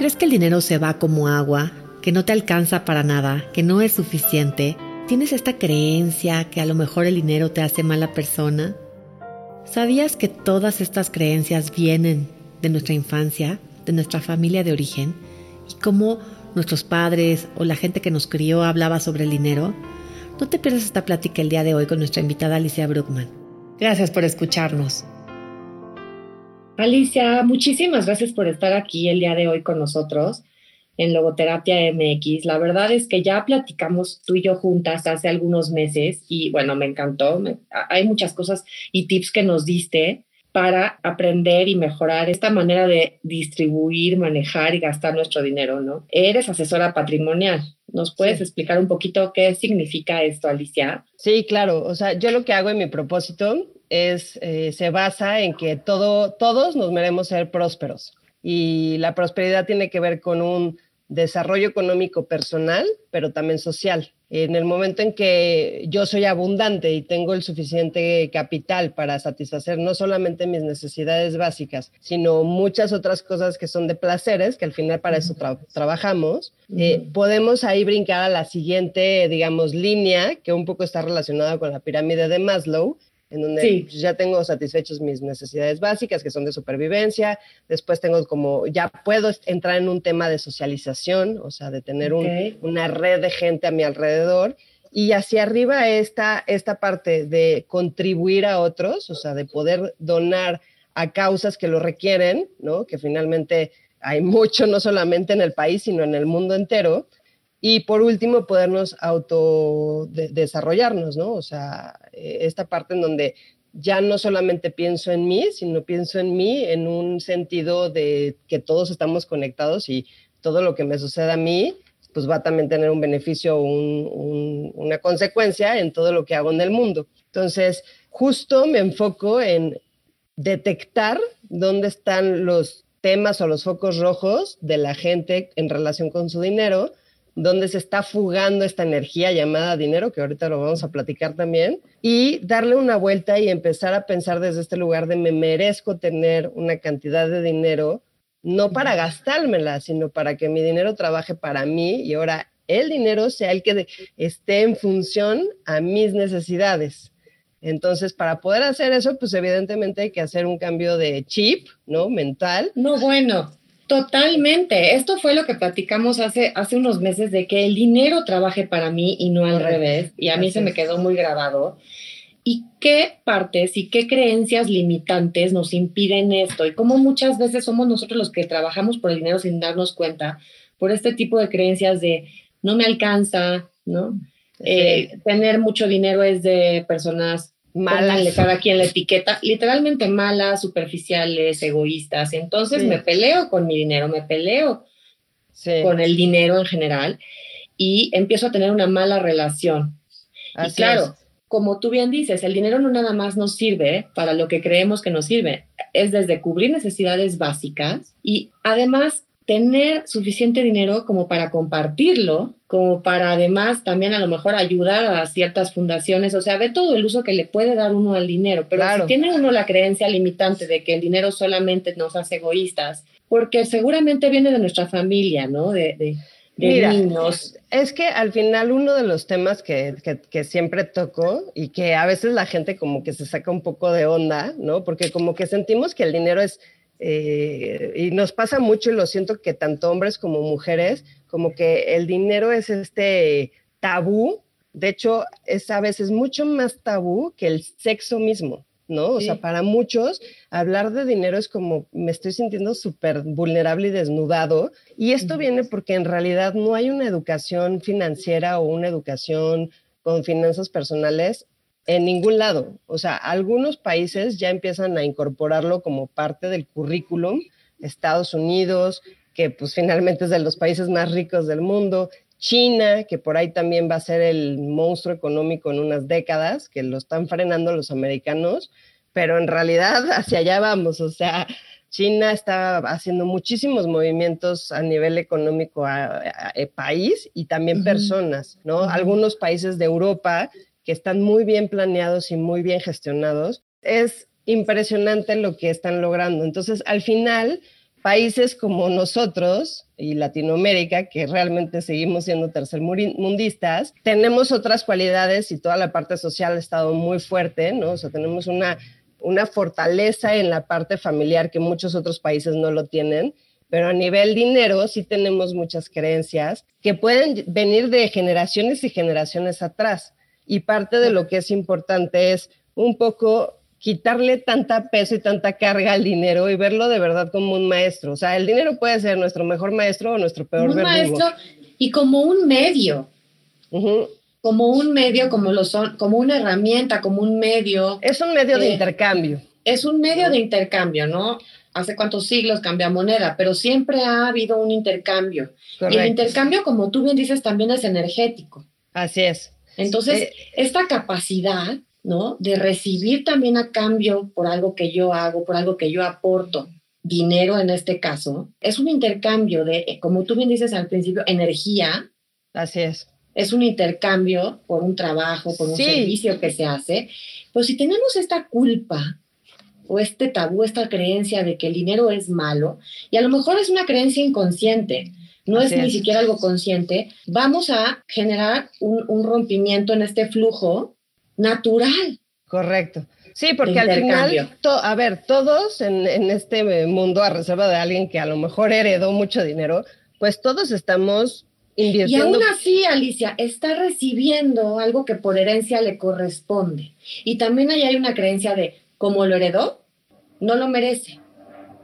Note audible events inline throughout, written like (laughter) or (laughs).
¿Crees que el dinero se va como agua, que no te alcanza para nada, que no es suficiente? ¿Tienes esta creencia que a lo mejor el dinero te hace mala persona? ¿Sabías que todas estas creencias vienen de nuestra infancia, de nuestra familia de origen? ¿Y cómo nuestros padres o la gente que nos crió hablaba sobre el dinero? No te pierdas esta plática el día de hoy con nuestra invitada Alicia Bruckman. Gracias por escucharnos. Alicia, muchísimas gracias por estar aquí el día de hoy con nosotros en Logoterapia MX. La verdad es que ya platicamos tú y yo juntas hace algunos meses y bueno, me encantó. hay muchas cosas y tips que nos diste para aprender y mejorar esta manera de distribuir, manejar y gastar nuestro dinero, ¿no? Eres asesora patrimonial. ¿Nos puedes explicar un poquito qué significa esto, Alicia? Sí, claro. O sea, yo lo que hago en mi propósito es, eh, se basa en que todo, todos nos merecemos ser prósperos. Y la prosperidad tiene que ver con un desarrollo económico personal, pero también social. En el momento en que yo soy abundante y tengo el suficiente capital para satisfacer no solamente mis necesidades básicas, sino muchas otras cosas que son de placeres, que al final para eso trabajamos, eh, podemos ahí brincar a la siguiente, digamos, línea, que un poco está relacionada con la pirámide de Maslow, en donde ya tengo satisfechos mis necesidades básicas, que son de supervivencia, después tengo como, ya puedo entrar en un tema de socialización, o sea, de tener una red de gente a mi alrededor, y hacia arriba esta, esta parte de contribuir a otros, o sea, de poder donar a causas que lo requieren, ¿no? Que finalmente hay mucho, no solamente en el país, sino en el mundo entero, y por último, podernos auto desarrollarnos, ¿no? O sea, eh, esta parte en donde ya no solamente pienso en mí, sino pienso en mí en un sentido de que todos estamos conectados y todo lo que me suceda a mí, pues va a también tener un beneficio, una consecuencia en todo lo que hago en el mundo. Entonces, justo me enfoco en detectar dónde están los temas o los focos rojos de la gente en relación con su dinero donde se está fugando esta energía llamada dinero, que ahorita lo vamos a platicar también, y darle una vuelta y empezar a pensar desde este lugar de me merezco tener una cantidad de dinero, no para gastármela, sino para que mi dinero trabaje para mí y ahora el dinero sea el que esté en función a mis necesidades. Entonces, para poder hacer eso, pues evidentemente hay que hacer un cambio de chip, ¿no? Mental. No, bueno, Totalmente. Esto fue lo que platicamos hace, hace unos meses de que el dinero trabaje para mí y no al revés. Y a mí se me quedó muy grabado. ¿Y qué partes y qué creencias limitantes nos impiden esto? Y cómo muchas veces somos nosotros los que trabajamos por el dinero sin darnos cuenta, por este tipo de creencias de no me alcanza, ¿no? Eh, tener mucho dinero es de personas malas, cada quien la etiqueta, literalmente malas, superficiales, egoístas. Entonces me peleo con mi dinero, me peleo con el dinero en general y empiezo a tener una mala relación. y claro, como tú bien dices, el dinero no nada más nos sirve para lo que creemos que nos sirve, es desde cubrir necesidades básicas y además tener suficiente dinero como para compartirlo, como para además también a lo mejor ayudar a ciertas fundaciones, o sea, ve todo el uso que le puede dar uno al dinero, pero si tiene uno la creencia limitante de que el dinero solamente nos hace egoístas, porque seguramente viene de nuestra familia, ¿no? De, de, niños. Es que al final uno de los temas que, que, que, siempre toco y que a veces la gente como que se saca un poco de onda, ¿no? Porque como que sentimos que el dinero es eh, y nos pasa mucho y lo siento que tanto hombres como mujeres, como que el dinero es este tabú, de hecho es a veces mucho más tabú que el sexo mismo, ¿no? O sea, para muchos hablar de dinero es como me estoy sintiendo súper vulnerable y desnudado y esto viene porque en realidad no hay una educación financiera o una educación con finanzas personales en ningún lado. O sea, algunos países ya empiezan a incorporarlo como parte del currículum. Estados Unidos, que pues finalmente es de los países más ricos del mundo. China, que por ahí también va a ser el monstruo económico en unas décadas, que lo están frenando los americanos, pero en realidad (laughs) hacia allá vamos. O sea, China está haciendo muchísimos movimientos a nivel económico a, país y también personas, ¿no? Algunos países de Europa que están muy bien planeados y muy bien gestionados, es impresionante lo que están logrando. Entonces, al final, países como nosotros y Latinoamérica, que realmente seguimos siendo tercermundistas, tenemos otras cualidades y toda la parte social ha estado muy fuerte, ¿no? O sea, tenemos una, una fortaleza en la parte familiar que muchos otros países no lo tienen, pero a nivel dinero sí tenemos muchas creencias que pueden venir de generaciones y generaciones atrás. Y parte de lo que es importante es un poco quitarle tanta peso y tanta carga al dinero y verlo de verdad como un maestro. O sea, el dinero puede ser nuestro mejor maestro o nuestro peor un maestro y como un medio. Como un medio, como lo son, como una herramienta, como un medio. Es un medio de intercambio. Es un medio de intercambio, ¿no? Hace cuántos siglos cambia moneda, pero siempre ha habido un intercambio. Y el intercambio, como tú bien dices, también es energético. Así es. Entonces, eh, esta capacidad ¿no? De recibir también a cambio por algo que yo hago, por algo que yo aporto, dinero en este caso, es un intercambio de, eh, como tú bien dices al principio, energía. Así es. Es un intercambio por un trabajo, por un servicio que se hace. Pero si tenemos esta culpa o este tabú, esta creencia de que el dinero es malo, y a lo mejor es una creencia inconsciente, no es, ni siquiera algo consciente, vamos a generar un, un rompimiento en este flujo natural. Correcto. Sí, porque al final, a ver, todos en, este mundo, a reserva de alguien que a lo mejor heredó mucho dinero, pues todos estamos invirtiendo. Y aún así, Alicia, está recibiendo algo que por herencia le corresponde. Y también ahí hay una creencia de, como lo heredó, no lo merece.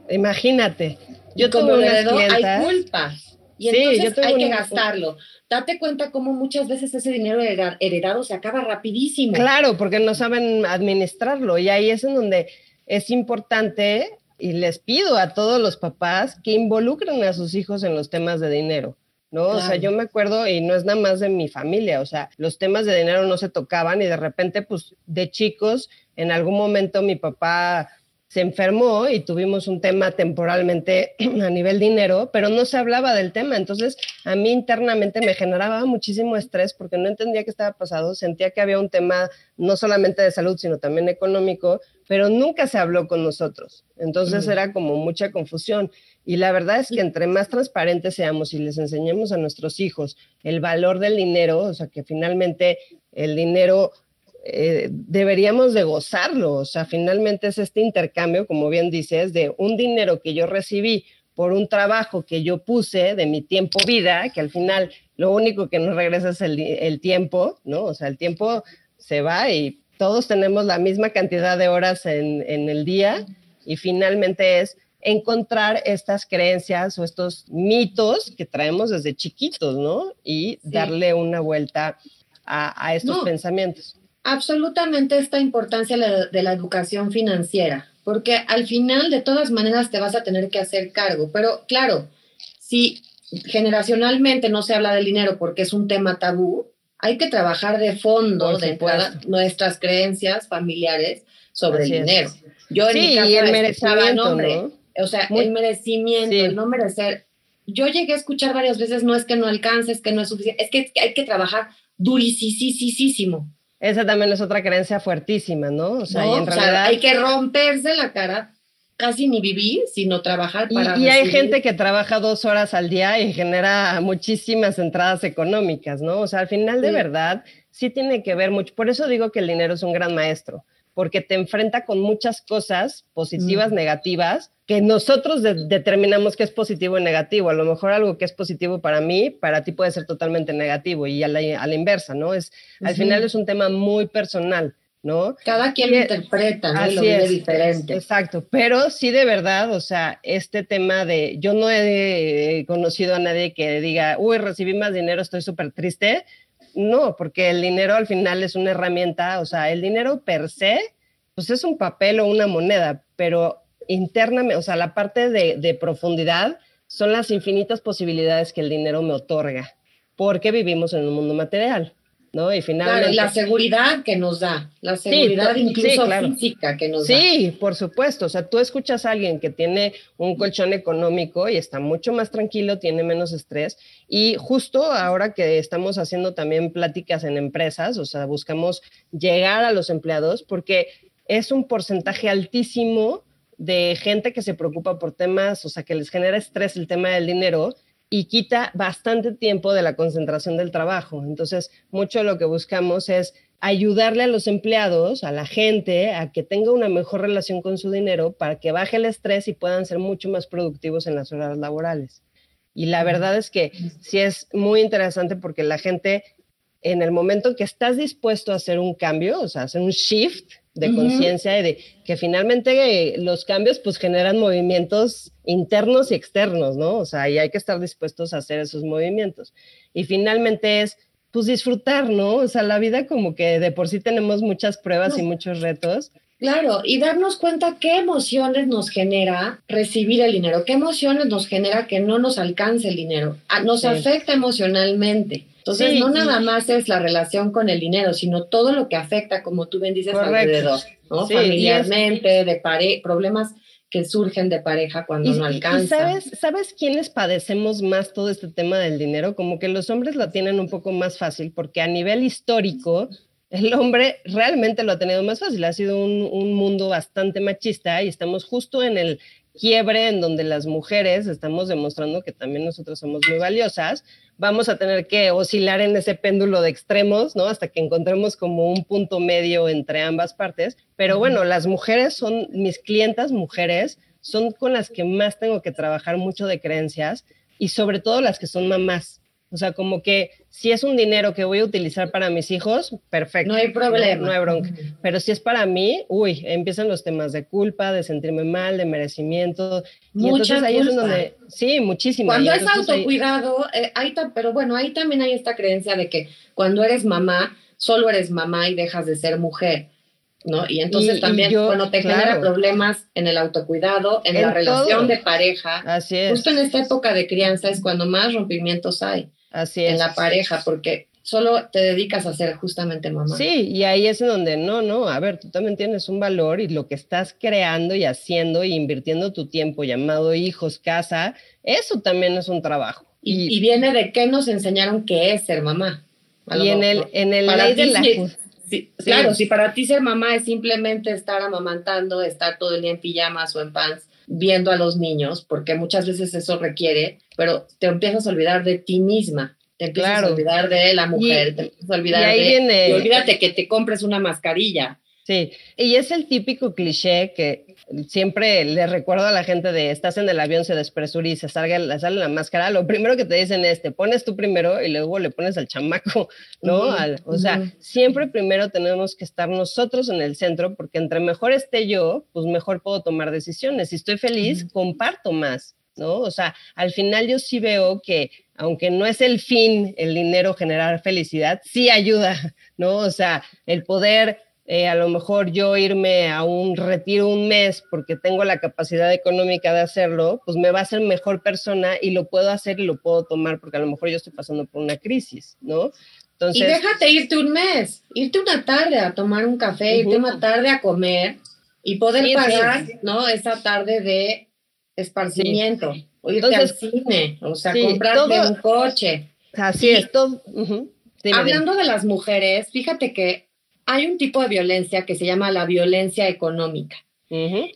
Imagínate. Yo como lo heredó, hay culpa. Y entonces hay que gastarlo date cuenta cómo muchas veces ese dinero heredado se acaba rapidísimo. Claro, porque no saben administrarlo y ahí es en donde es importante y les pido a todos los papás que involucren a sus hijos en los temas de dinero. ¿no? O sea, yo me acuerdo, y no es nada más de mi familia, o sea, los temas de dinero no se tocaban y de repente, pues, de chicos, en algún momento mi papá se enfermó y tuvimos un tema temporalmente (clears throat) a nivel dinero, pero no se hablaba del tema. Entonces, a mí internamente me generaba muchísimo estrés porque no entendía qué estaba pasando. Sentía que había un tema no solamente de salud, sino también económico, pero nunca se habló con nosotros. Entonces, era como mucha confusión. Y la verdad es que entre más transparentes seamos y les enseñemos a nuestros hijos el valor del dinero, o sea, que finalmente el dinero eh, deberíamos de gozarlo. O sea, finalmente es este intercambio, como bien dices, de un dinero que yo recibí por un trabajo que yo puse de mi tiempo vida, que al final lo único que nos regresa es el, tiempo, ¿no? O sea, el tiempo se va y todos tenemos la misma cantidad de horas en, el día y finalmente es encontrar estas creencias o estos mitos que traemos desde chiquitos, ¿no? Y darle una vuelta a, estos pensamientos absolutamente esta importancia de la educación financiera, porque al final de todas maneras te vas a tener que hacer cargo, pero claro, si generacionalmente no se habla del dinero porque es un tema tabú, hay que trabajar de fondo de nuestras creencias familiares sobre el dinero. Yo en mi casa el merecimiento, ¿no? o sea, el merecimiento, el no merecer. Yo llegué a escuchar varias veces, no es que no alcances, es que no es suficiente, es que hay que trabajar durísimo esa también es otra creencia fuertísima, ¿no? O sea, en realidad... hay que romperse la cara, casi ni vivir, sino trabajar para. Y, y hay gente que trabaja dos horas al día y genera muchísimas entradas económicas, ¿no? O sea, al final de verdad sí tiene que ver mucho. Por eso digo que el dinero es un gran maestro porque te enfrenta con muchas cosas positivas, mm. negativas, que nosotros determinamos que es positivo y negativo. A lo mejor algo que es positivo para mí, para ti puede ser totalmente negativo y a la, inversa, ¿no? Es, Al final es un tema muy personal. ¿No? Cada quien lo interpreta, ¿no? lo es, diferente. Exacto, pero sí de verdad, o sea, este tema de, yo no he conocido a nadie que diga, uy, recibí más dinero, estoy súper triste, no, porque el dinero al final es una herramienta, o sea, el dinero per se, pues es un papel o una moneda, pero internamente, o sea, la parte de, de profundidad son las infinitas posibilidades que el dinero me otorga, porque vivimos en un mundo material. ¿no? Y finalmente... la seguridad que nos da, la seguridad incluso física que nos da. Sí, por supuesto, o sea, tú escuchas a alguien que tiene un colchón económico y está mucho más tranquilo, tiene menos estrés y justo ahora que estamos haciendo también pláticas en empresas, o sea, buscamos llegar a los empleados porque es un porcentaje altísimo de gente que se preocupa por temas, o sea, que les genera estrés el tema del dinero y quita bastante tiempo de la concentración del trabajo. Entonces, mucho de lo que buscamos es ayudarle a los empleados, a la gente, a que tenga una mejor relación con su dinero para que baje el estrés y puedan ser mucho más productivos en las horas laborales. Y la verdad es que sí es muy interesante porque la gente, en el momento que estás dispuesto a hacer un cambio, o sea, hacer un shift de conciencia y de que finalmente los cambios pues generan movimientos internos y externos, ¿no? O sea, y hay que estar dispuestos a hacer esos movimientos. Y finalmente es pues disfrutar, ¿no? O sea, la vida como que de por sí tenemos muchas pruebas y muchos retos. Claro, y darnos cuenta qué emociones nos genera recibir el dinero, qué emociones nos genera que no nos alcance el dinero, nos afecta emocionalmente. Entonces, no nada más es la relación con el dinero, sino todo lo que afecta, como tú bien dices, alrededor, ¿no? Familiarmente, de pareja, problemas que surgen de pareja cuando no alcanza. ¿Y sabes, sabes quiénes padecemos más todo este tema del dinero? Como que los hombres lo tienen un poco más fácil, porque a nivel histórico, el hombre realmente lo ha tenido más fácil. Ha sido un, un mundo bastante machista y estamos justo en el quiebre en donde las mujeres estamos demostrando que también nosotros somos muy valiosas, vamos a tener que oscilar en ese péndulo de extremos, ¿no? Hasta que encontremos como un punto medio entre ambas partes. Pero bueno, las mujeres son, mis clientas mujeres, son con las que más tengo que trabajar mucho de creencias y sobre todo las que son mamás. O sea, como que si es un dinero que voy a utilizar para mis hijos, perfecto. No hay problema. No, hay bronca. Pero si es para mí, uy, empiezan los temas de culpa, de sentirme mal, de merecimiento. Mucha ahí es donde, sí, muchísimo. Cuando es autocuidado, eh, pero bueno, ahí también hay esta creencia de que cuando eres mamá, solo eres mamá y dejas de ser mujer. ¿no? Y entonces también, cuando te genera problemas en el autocuidado, en, la relación de pareja. Así es. Justo en esta época de crianza es cuando más rompimientos hay. Así es. En la pareja, porque solo te dedicas a ser justamente mamá. Sí, y ahí es donde no, no, a ver, tú también tienes un valor y lo que estás creando y haciendo y invirtiendo tu tiempo, llamado hijos, casa, eso también es un trabajo. Y, viene de qué nos enseñaron que es ser mamá. Y en el, en el ley de la... Claro, si para ti ser mamá es simplemente estar amamantando, estar todo el día en pijamas o en pants, viendo a los niños, porque muchas veces eso requiere, pero te empiezas a olvidar de ti misma, te empiezas a olvidar de la mujer, te empiezas a olvidar de... Viene... Y olvídate que te compres una mascarilla. Sí, y es el típico cliché que siempre le recuerdo a la gente de estás en el avión, se despresuriza, sale, sale la máscara, lo primero que te dicen es, te pones tú primero y luego le pones al chamaco, (laughs) ¿no? o sea, siempre primero tenemos que estar nosotros en el centro porque entre mejor esté yo, pues mejor puedo tomar decisiones. Si estoy feliz, comparto más, ¿no? O sea, al final yo sí veo que aunque no es el fin el dinero generar felicidad, sí ayuda, (laughs) ¿no? O sea, el poder eh, a lo mejor yo irme a un retiro un mes porque tengo la capacidad económica de hacerlo, pues me va a hacer mejor persona y lo puedo hacer y lo puedo tomar porque a lo mejor yo estoy pasando por una crisis, ¿no? Entonces, y déjate irte un mes, irte una tarde a tomar un café, irte una tarde a comer y poder pagar, ¿no? Esa tarde de esparcimiento, o irte al cine, o sea, comprarte un coche. Así es, todo. Hablando de las mujeres, fíjate que hay un tipo de violencia que se llama la violencia económica.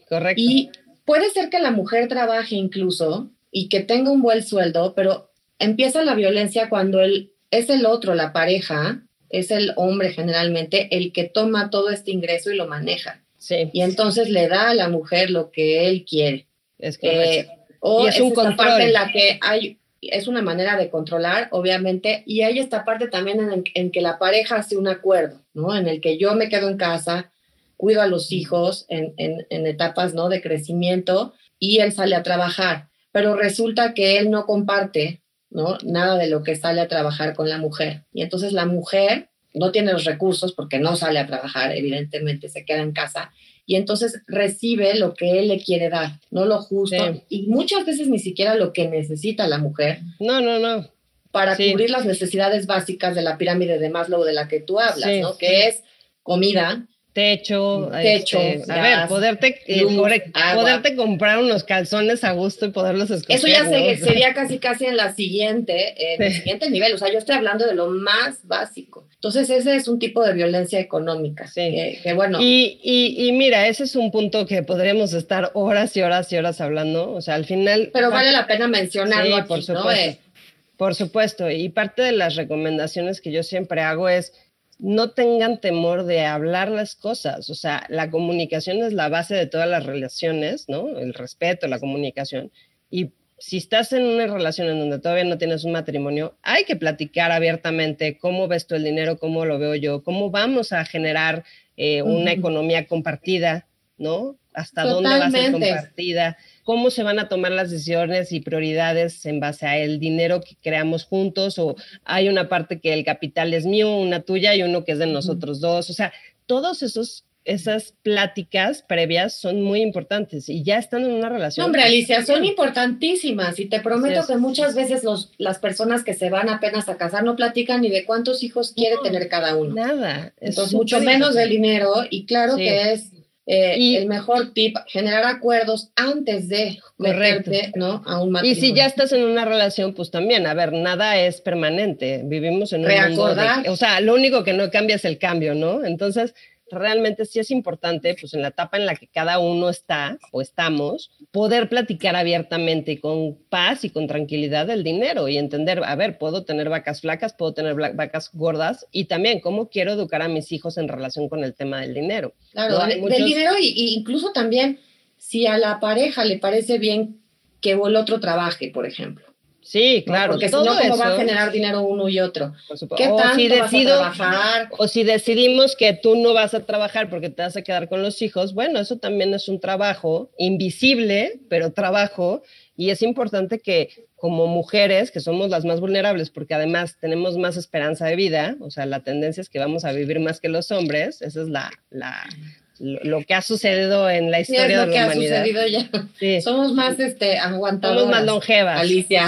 correcto. Y puede ser que la mujer trabaje incluso y que tenga un buen sueldo, pero empieza la violencia cuando él, es el otro, la pareja, es el hombre generalmente, el que toma todo este ingreso y lo maneja. Sí. Y entonces le da a la mujer lo que él quiere. Es que eh, o es, un parte en la que hay es una manera de controlar, obviamente, y hay esta parte también en, en, que la pareja hace un acuerdo, ¿no? En el que yo me quedo en casa, cuido a los hijos en, en, en, etapas, ¿no? De crecimiento y él sale a trabajar, pero resulta que él no comparte, ¿no? Nada de lo que sale a trabajar con la mujer. Y entonces la mujer no tiene los recursos porque no sale a trabajar, evidentemente, se queda en casa y entonces recibe lo que él le quiere dar, no lo justo y muchas veces ni siquiera lo que necesita la mujer. No, no, no. Para cubrir las necesidades básicas de la pirámide de Maslow de la que tú hablas, ¿no? Que es comida, techo, techo este, a ver, poderte, eh, poderte comprar unos calzones a gusto y poderlos escoger. Eso ya (laughs) sería casi casi en la siguiente, en el siguiente nivel. O sea, yo estoy hablando de lo más básico. Entonces, ese es un tipo de violencia económica. Sí. Que, bueno. Y, y, y, mira, ese es un punto que podríamos estar horas y horas y horas hablando. O sea, al final. Pero vale la pena mencionarlo. Sí, por supuesto. Eh, por supuesto. Y parte de las recomendaciones que yo siempre hago es no tengan temor de hablar las cosas. O sea, la comunicación es la base de todas las relaciones, ¿no? El respeto, la comunicación. Y si estás en una relación en donde todavía no tienes un matrimonio, hay que platicar abiertamente cómo ves tú el dinero, cómo lo veo yo, cómo vamos a generar eh, una economía compartida, ¿no? Hasta dónde va a ser compartida cómo se van a tomar las decisiones y prioridades en base a el dinero que creamos juntos o hay una parte que el capital es mío, una tuya y uno que es de nosotros dos. O sea, todos esos esas pláticas previas son muy importantes y ya están en una relación. hombre, Alicia, son importantísimas y te prometo que muchas veces los, las personas que se van apenas a casar no platican ni de cuántos hijos quiere tener cada uno. Nada. Entonces, mucho menos del dinero y claro que es eh, y, el mejor tip, generar acuerdos antes de meterte, ¿no? A un matrimonio. Y si ya estás en una relación, pues también, a ver, nada es permanente. Vivimos en un mundo de, o sea, lo único que no cambia es el cambio, ¿no? Entonces, realmente sí es importante, pues en la etapa en la que cada uno está o estamos, poder platicar abiertamente y con paz y con tranquilidad del dinero y entender, a ver, puedo tener vacas flacas, puedo tener vacas gordas y también cómo quiero educar a mis hijos en relación con el tema del dinero. Claro, del dinero y, incluso también si a la pareja le parece bien que el otro trabaje, por ejemplo. Sí, claro. Porque todo si no, ¿cómo va a generar dinero uno y otro? ¿Qué o tanto si decido, vas a trabajar? O si decidimos que tú no vas a trabajar porque te vas a quedar con los hijos, bueno, eso también es un trabajo invisible, pero trabajo. Y es importante que como mujeres, que somos las más vulnerables, porque además tenemos más esperanza de vida, o sea, la tendencia es que vamos a vivir más que los hombres, esa es la, la, lo que ha sucedido en la historia de la humanidad. Sí, es lo que ha sucedido ya. Somos más este, aguantadoras. Somos más longevas. Alicia.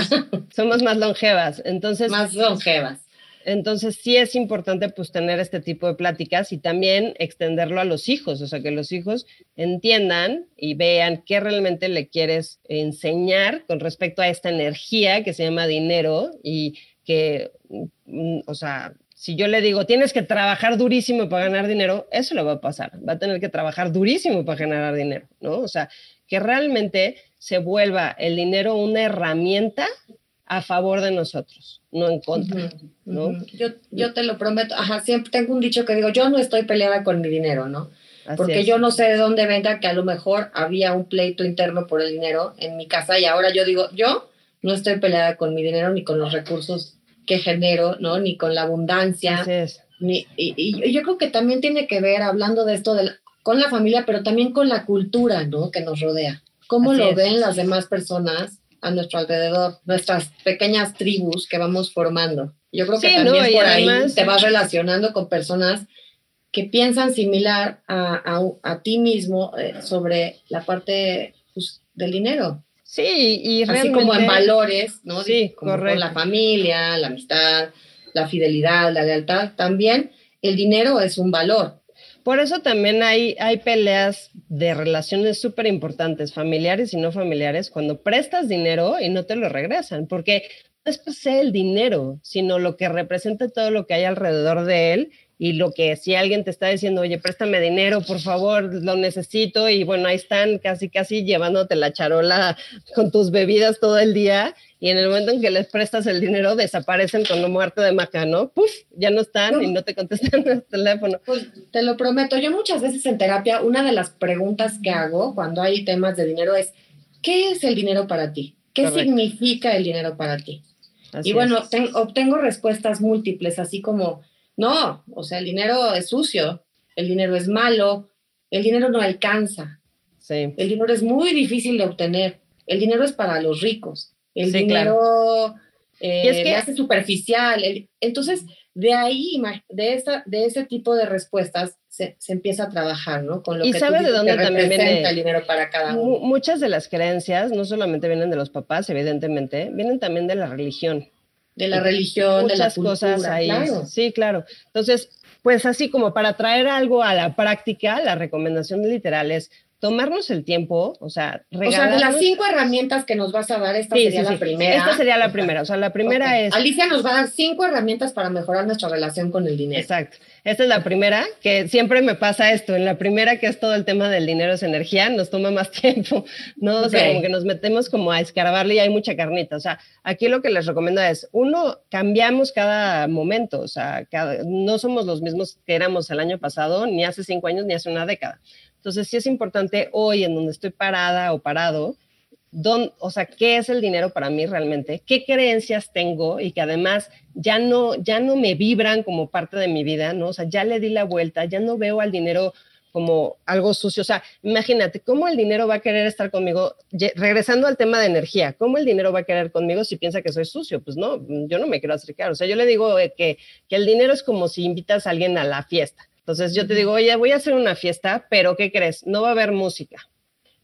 Somos más longevas. Entonces, más longevas. Entonces sí es importante pues tener este tipo de pláticas y también extenderlo a los hijos, o sea, que los hijos entiendan y vean qué realmente le quieres enseñar con respecto a esta energía que se llama dinero y que, mm, o sea, si yo le digo, tienes que trabajar durísimo para ganar dinero, eso le va a pasar. Va a tener que trabajar durísimo para generar dinero, ¿no? O sea, que realmente se vuelva el dinero una herramienta a favor de nosotros, no en contra, ¿no? Yo, yo te lo prometo, ajá, siempre tengo un dicho que digo, yo no estoy peleada con mi dinero, ¿no? Porque yo no sé de dónde venga que a lo mejor había un pleito interno por el dinero en mi casa y ahora yo digo, yo no estoy peleada con mi dinero ni con los recursos que genero, ¿no? Ni con la abundancia. Ni, y, yo creo que también tiene que ver, hablando de esto, de con la familia, pero también con la cultura, ¿no? Que nos rodea. ¿Cómo lo ven las demás personas a nuestro alrededor? Nuestras pequeñas tribus que vamos formando. Yo creo que también por ahí te vas relacionando con personas que piensan similar a, a, ti mismo eh, sobre la parte pues, del dinero. Sí, y realmente... Así como en valores, ¿no? Sí, correcto. la familia, la amistad, la fidelidad, la lealtad, también el dinero es un valor. Por eso también hay, hay peleas de relaciones súper importantes, familiares y no familiares, cuando prestas dinero y no te lo regresan, porque no es pues el dinero, sino lo que representa todo lo que hay alrededor de él y lo que si alguien te está diciendo, oye, préstame dinero, por favor, lo necesito, y bueno, ahí están casi, casi llevándote la charola con tus bebidas todo el día, y en el momento en que les prestas el dinero, desaparecen con la muerte de maca, ¿no? Puf, ya no están y no te contestan (laughs) el teléfono. Pues te lo prometo, yo muchas veces en terapia, una de las preguntas que hago cuando hay temas de dinero es, ¿qué es el dinero para ti? ¿Qué significa el dinero para ti? y bueno, obtengo respuestas múltiples, así como no, o sea, el dinero es sucio, el dinero es malo, el dinero no alcanza. Sí. El dinero es muy difícil de obtener. El dinero es para los ricos. El dinero eh, es que... hace superficial. entonces, de ahí, de, esa, de ese tipo de respuestas, se, empieza a trabajar, ¿no? Con lo ¿Y sabe de dónde también viene el dinero para cada uno. Muchas de las creencias no solamente vienen de los papás, evidentemente, vienen también de la religión de la religión, de la cultura, cosas ahí. Sí, claro. Entonces, pues así como para traer algo a la práctica, la recomendación literal es tomarnos el tiempo, o sea, regalarnos... O sea, de las cinco herramientas que nos vas a dar, esta sería la primera. Esta sería la primera, o sea, la primera es... Alicia nos va a dar cinco herramientas para mejorar nuestra relación con el dinero. Exacto. Esta es la primera, que siempre me pasa esto. En la primera, que es todo el tema del dinero es energía, nos toma más (laughs) tiempo, ¿no? O sea, como que nos metemos como a escarbarle y hay mucha carnita. O sea, aquí lo que les recomiendo es, uno, cambiamos cada momento, o sea, no somos los mismos que éramos el año pasado, ni hace cinco años, ni hace una década. Entonces, sí es importante hoy en donde estoy parada o parado, don, o sea, ¿qué es el dinero para mí realmente? ¿Qué creencias tengo y que además ya no, ya no me vibran como parte de mi vida, ¿no? O sea, ya le di la vuelta, ya no veo al dinero como algo sucio. O sea, imagínate, ¿cómo el dinero va a querer estar conmigo? Regresando al tema de energía, ¿cómo el dinero va a querer conmigo si piensa que soy sucio? Pues no, yo no me quiero acercar. O sea, yo le digo eh, que, que el dinero es como si invitas a alguien a la fiesta. Entonces yo te digo, oye, voy a hacer una fiesta, pero ¿qué crees? No va a haber música.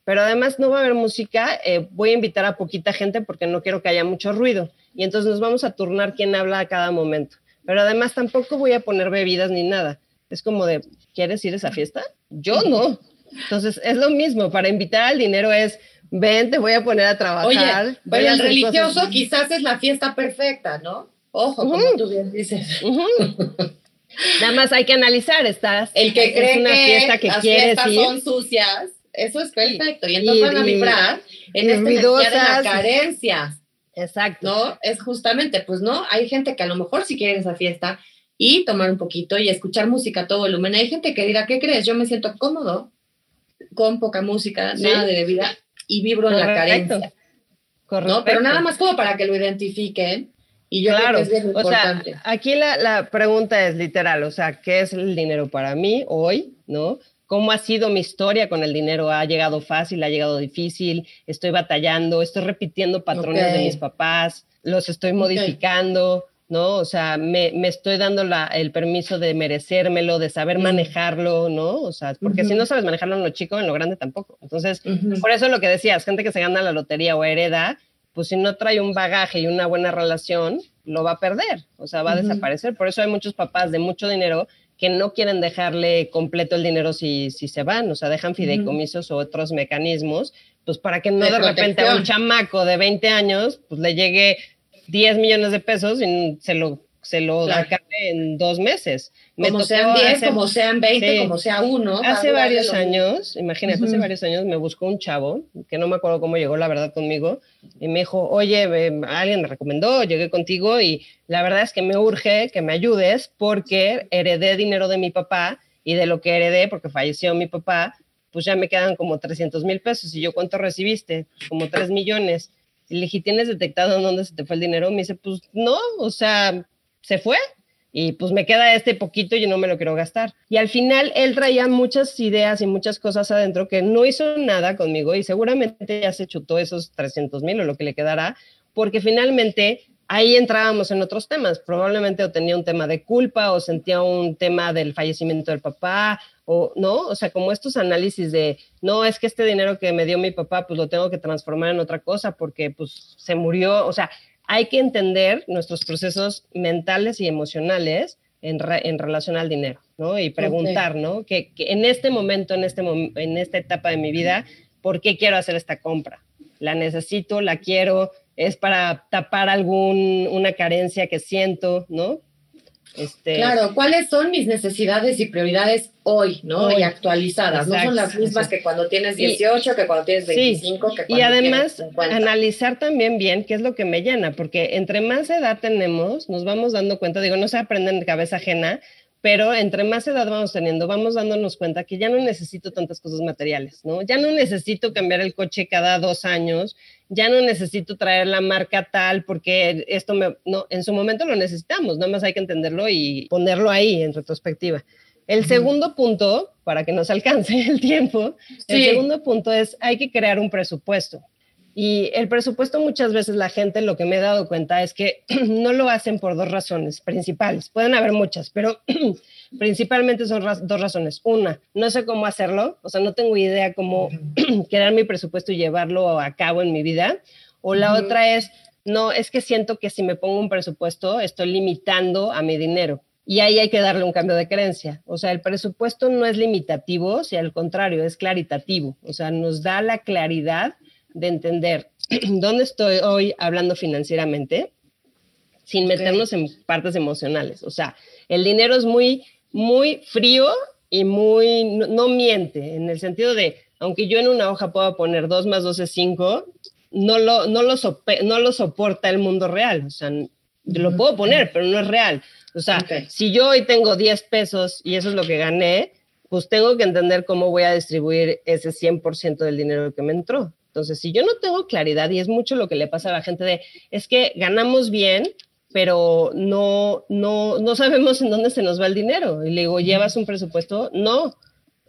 Pero además no va a haber música, eh, voy a invitar a poquita gente porque no quiero que haya mucho ruido. Y entonces nos vamos a turnar quién habla a cada momento. Pero además tampoco voy a poner bebidas ni nada. Es como de, ¿quieres ir a esa fiesta? Yo (laughs) no. Entonces es lo mismo, para invitar al dinero es, ven, te voy a poner a trabajar. Oye, pero el religioso quizás es la fiesta perfecta, ¿no? Ojo, como tú bien dices. (laughs) Nada más hay que analizar, estás. El que cree una que fiesta que las fiestas son sucias, eso es perfecto. Y entonces van a vibrar en esta de la carencia. Exacto. ¿No? Es justamente, pues no, hay gente que a lo mejor si quiere esa fiesta y tomar un poquito y escuchar música a todo volumen. Hay gente que dirá, ¿qué crees? Yo me siento cómodo con poca música, nada de bebida y vibro en la carencia. Correcto. Pero nada más como para que lo identifiquen y yo claro, creo que es importante. O sea, aquí la, la, pregunta es literal, o sea, ¿qué es el dinero para mí hoy? ¿No? ¿Cómo ha sido mi historia con el dinero? ¿Ha llegado fácil? ¿Ha llegado difícil? ¿Estoy batallando? ¿Estoy repitiendo patrones de mis papás? ¿Los estoy modificando? ¿No? O sea, me, me estoy dando la, el permiso de merecérmelo, de saber manejarlo, ¿no? O sea, porque si no sabes manejarlo en lo chico, en lo grande tampoco. Entonces, por eso lo que decías, gente que se gana la lotería o hereda, pues si no trae un bagaje y una buena relación, lo va a perder, o sea, va a desaparecer. Por eso hay muchos papás de mucho dinero que no quieren dejarle completo el dinero si, si se van, o sea, dejan fideicomisos o otros mecanismos, pues para que no de, repente a un chamaco de 20 años, pues le llegue 10 millones de pesos y se lo se lo da en dos meses. como sean 10, como sean 20, como sea uno. Hace varios años, imagínate, hace varios años me buscó un chavo, que no me acuerdo cómo llegó la verdad conmigo, y me dijo, oye, alguien me recomendó, llegué contigo y la verdad es que me urge que me ayudes porque heredé dinero de mi papá y de lo que heredé, porque falleció mi papá, pues ya me quedan como 300 mil pesos. ¿Y yo cuánto recibiste? Pues como 3 millones. Y le dije, ¿tienes detectado en dónde se te fue el dinero? Me dice, pues no, o sea, se fue y pues me queda este poquito y no me lo quiero gastar. Y al final él traía muchas ideas y muchas cosas adentro que no hizo nada conmigo y seguramente ya se chutó esos 300 mil o lo que le quedará, porque finalmente ahí entrábamos en otros temas. Probablemente o tenía un tema de culpa o sentía un tema del fallecimiento del papá o no, o sea, como estos análisis de, no, es que este dinero que me dio mi papá, pues lo tengo que transformar en otra cosa porque pues se murió, o sea, hay que entender nuestros procesos mentales y emocionales en, relación al dinero, ¿no? Y preguntar, ¿no? Que, en este momento, en, este en esta etapa de mi vida, ¿por qué quiero hacer esta compra? ¿La necesito? ¿La quiero? ¿Es para tapar alguna carencia que siento, ¿no? Este, claro, ¿cuáles son mis necesidades y prioridades hoy, ¿no? y actualizadas. no son las mismas que cuando tienes 18, que cuando tienes 25, que cuando Y además, analizar también bien qué es lo que me llena, porque entre más edad tenemos, nos vamos dando cuenta, digo, no se aprende en cabeza ajena, pero entre más edad vamos teniendo, vamos dándonos cuenta que ya no necesito tantas cosas materiales, ¿no? Ya no necesito cambiar el coche cada dos años, ya no necesito traer la marca tal porque esto me, no, en su momento lo necesitamos, nada más hay que entenderlo y ponerlo ahí en retrospectiva. El segundo punto, para que nos alcance el tiempo, el segundo punto es hay que crear un presupuesto. Y el presupuesto muchas veces la gente lo que me he dado cuenta es que (clears throat) no lo hacen por dos razones principales. Pueden haber muchas, pero (clears throat) principalmente son dos razones. Una, no sé cómo hacerlo, o sea, no tengo idea cómo (clears throat) crear mi presupuesto y llevarlo a cabo en mi vida. O la otra es, no, es que siento que si me pongo un presupuesto estoy limitando a mi dinero. Y ahí hay que darle un cambio de creencia. O sea, el presupuesto no es limitativo, si al contrario, es claritativo. O sea, nos da la claridad de entender (clears throat) dónde estoy hoy hablando financieramente sin meternos en partes emocionales. O sea, el dinero es muy, muy frío y muy, no, miente, en el sentido de, aunque yo en una hoja pueda poner 2 más 2 es 5, no lo, no, lo no lo soporta el mundo real. O sea, lo puedo poner, pero no es real. O sea, si yo hoy tengo 10 pesos y eso es lo que gané, pues tengo que entender cómo voy a distribuir ese 100% del dinero que me entró. Entonces, si yo no tengo claridad, y es mucho lo que le pasa a la gente de, es que ganamos bien, pero no, no, no sabemos en dónde se nos va el dinero. Y le digo, ¿llevas un presupuesto? No,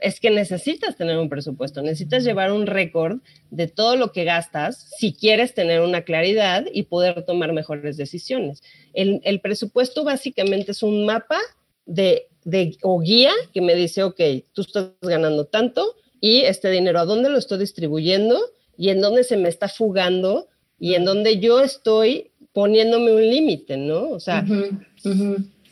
es que necesitas tener un presupuesto, necesitas llevar un récord de todo lo que gastas si quieres tener una claridad y poder tomar mejores decisiones. El, el presupuesto básicamente es un mapa de, de, o guía que me dice, ok, tú estás ganando tanto y este dinero, ¿a dónde lo estoy distribuyendo? Y en dónde se me está fugando y en dónde yo estoy poniéndome un límite, ¿no? O sea,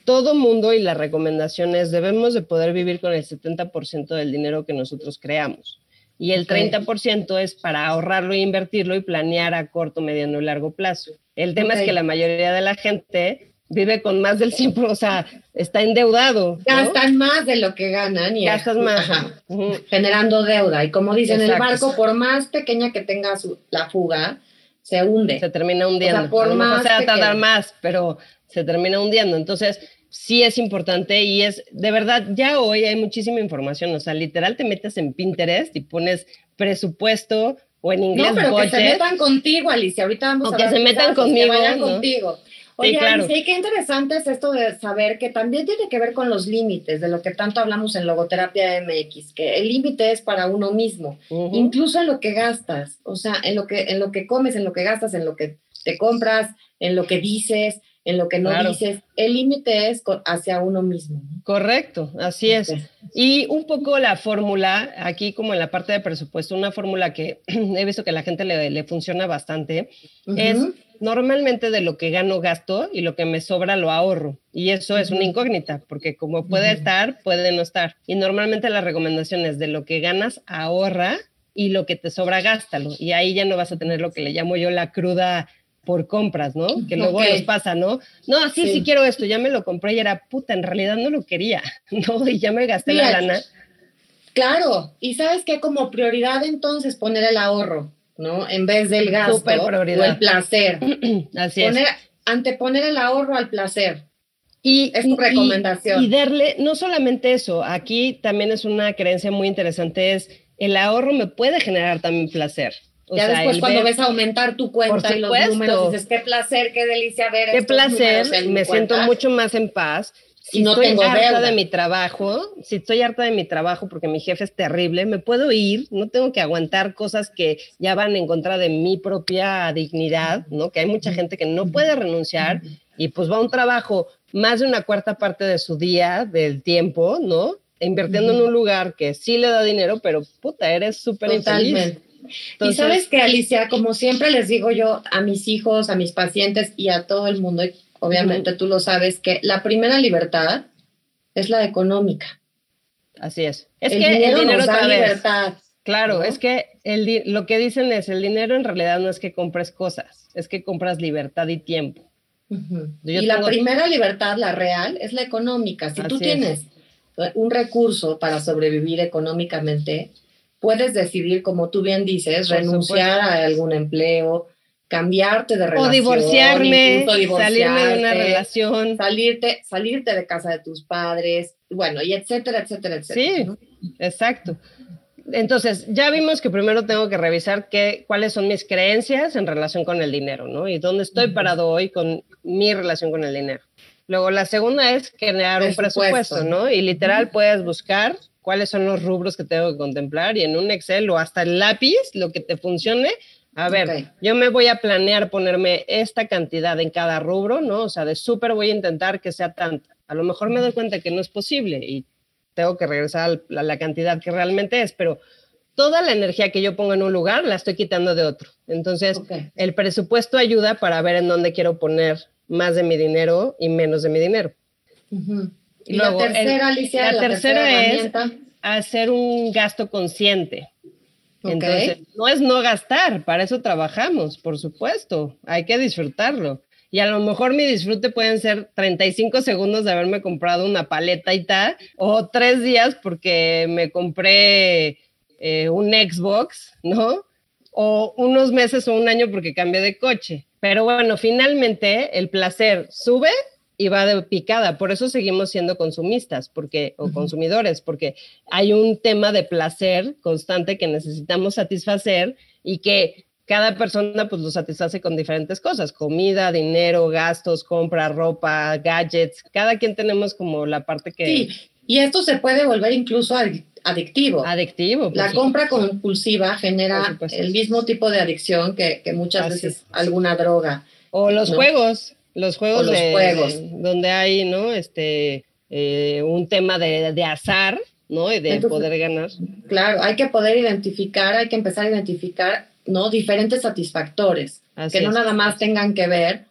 todo mundo y la recomendación es debemos de poder vivir con el 70% del dinero que nosotros creamos. Y el 30% es para ahorrarlo e invertirlo y planear a corto, mediano y largo plazo. El tema es que la mayoría de la gente vive con más del 100%, o sea, está endeudado. Gastan más de lo que ganan y gastas más. Generando deuda. Y como dicen, el barco, por más pequeña que tenga la fuga, se hunde. Se termina hundiendo. O sea, por más se va a tardar más, pero se termina hundiendo. Entonces, sí es importante y es, de verdad, ya hoy hay muchísima información. O sea, literal te metes en Pinterest y pones presupuesto o en inglés no, pero que se metan contigo, Alicia. Ahorita vamos a que se metan conmigo. Que vayan contigo. Oye, sí, qué interesante es esto de saber que también tiene que ver con los límites, de lo que tanto hablamos en Logoterapia MX, que el límite es para uno mismo, incluso en lo que gastas, o sea, en lo que, en lo que comes, en lo que gastas, en lo que te compras, en lo que dices, en lo que no dices. El límite es hacia uno mismo. Correcto, así es. Y un poco la fórmula, aquí como en la parte de presupuesto, una fórmula que (clears throat) he visto que a la gente le, funciona bastante, es normalmente de lo que gano gasto y lo que me sobra lo ahorro. Y eso es una incógnita, porque como puede estar, puede no estar. Y normalmente la recomendación es de lo que ganas, ahorra y lo que te sobra, gástalo. Y ahí ya no vas a tener lo que le llamo yo la cruda por compras, ¿no? Que luego nos pasa, ¿no? No, sí, sí, quiero esto, ya me lo compré y era puta, en realidad no lo quería, (laughs) ¿no? Y ya me gasté la lana. Claro, y sabes que como prioridad entonces poner el ahorro, ¿no? En vez del gasto o el placer. (clears throat) Así es. Anteponer el ahorro al placer. Y, es tu recomendación. Y, darle, no solamente eso, aquí también es una creencia muy interesante, es el ahorro me puede generar también placer. ya después cuando ves aumentar tu cuenta y los números, dices, qué placer, qué delicia ver Qué placer, me siento mucho más en paz si no estoy tengo harta de mi trabajo, si estoy harta de mi trabajo porque mi jefe es terrible, me puedo ir, no tengo que aguantar cosas que ya van en contra de mi propia dignidad, ¿no? Que hay mucha gente que no puede renunciar y pues va a un trabajo más de una cuarta parte de su día, del tiempo, ¿no? Invirtiendo en un lugar que sí le da dinero, pero puta, eres súper infeliz. y sabes que, Alicia, como siempre les digo yo a mis hijos, a mis pacientes y a todo el mundo, obviamente tú lo sabes, que la primera libertad es la económica. Así es. Es que el dinero nos da libertad. Claro, es que el, lo que dicen es, el dinero en realidad no es que compres cosas, es que compras libertad y tiempo. Y la primera libertad, la real, es la económica. Si tú tienes un recurso para sobrevivir económicamente, puedes decidir, como tú bien dices, renunciar a algún empleo, cambiarte de relación. O divorciarme, salirme de una relación. Salirte, salirte de casa de tus padres, bueno, y etcétera, etcétera, etcétera. Sí, exacto. Entonces, ya vimos que primero tengo que revisar qué, cuáles son mis creencias en relación con el dinero, ¿no? Y dónde estoy parado hoy con mi relación con el dinero. Luego, la segunda es crear un presupuesto, ¿no? Y literal puedes buscar cuáles son los rubros que tengo que contemplar y en un Excel o hasta el lápiz, lo que te funcione, a ver, yo me voy a planear ponerme esta cantidad en cada rubro, ¿no? O sea, de súper voy a intentar que sea tanta. A lo mejor me doy cuenta que no es posible y tengo que regresar a la, cantidad que realmente es, pero toda la energía que yo pongo en un lugar la estoy quitando de otro. Entonces, el presupuesto ayuda para ver en dónde quiero poner más de mi dinero y menos de mi dinero. Y, la tercera, Alicia, la, tercera, es hacer un gasto consciente. Entonces, no es no gastar, para eso trabajamos, por supuesto, hay que disfrutarlo. Y a lo mejor mi disfrute pueden ser 35 segundos de haberme comprado una paleta y tal, o tres días porque me compré eh, un Xbox, ¿no? O unos meses o un año porque cambié de coche. Pero bueno, finalmente el placer sube y va de picada. Por eso seguimos siendo consumistas porque, o consumidores, porque hay un tema de placer constante que necesitamos satisfacer y que cada persona pues lo satisface con diferentes cosas, comida, dinero, gastos, compra, ropa, gadgets, cada quien tenemos como la parte que... Sí, y esto se puede volver incluso adictivo. Adictivo. La compra compulsiva genera el mismo tipo de adicción que, muchas veces alguna droga. O los juegos, los juegos, de, juegos. donde hay, ¿no? Este, eh, un tema de, azar, ¿no? Y de poder ganar. Claro, hay que poder identificar, hay que empezar a identificar, ¿no? Diferentes satisfactores, que no nada más tengan que ver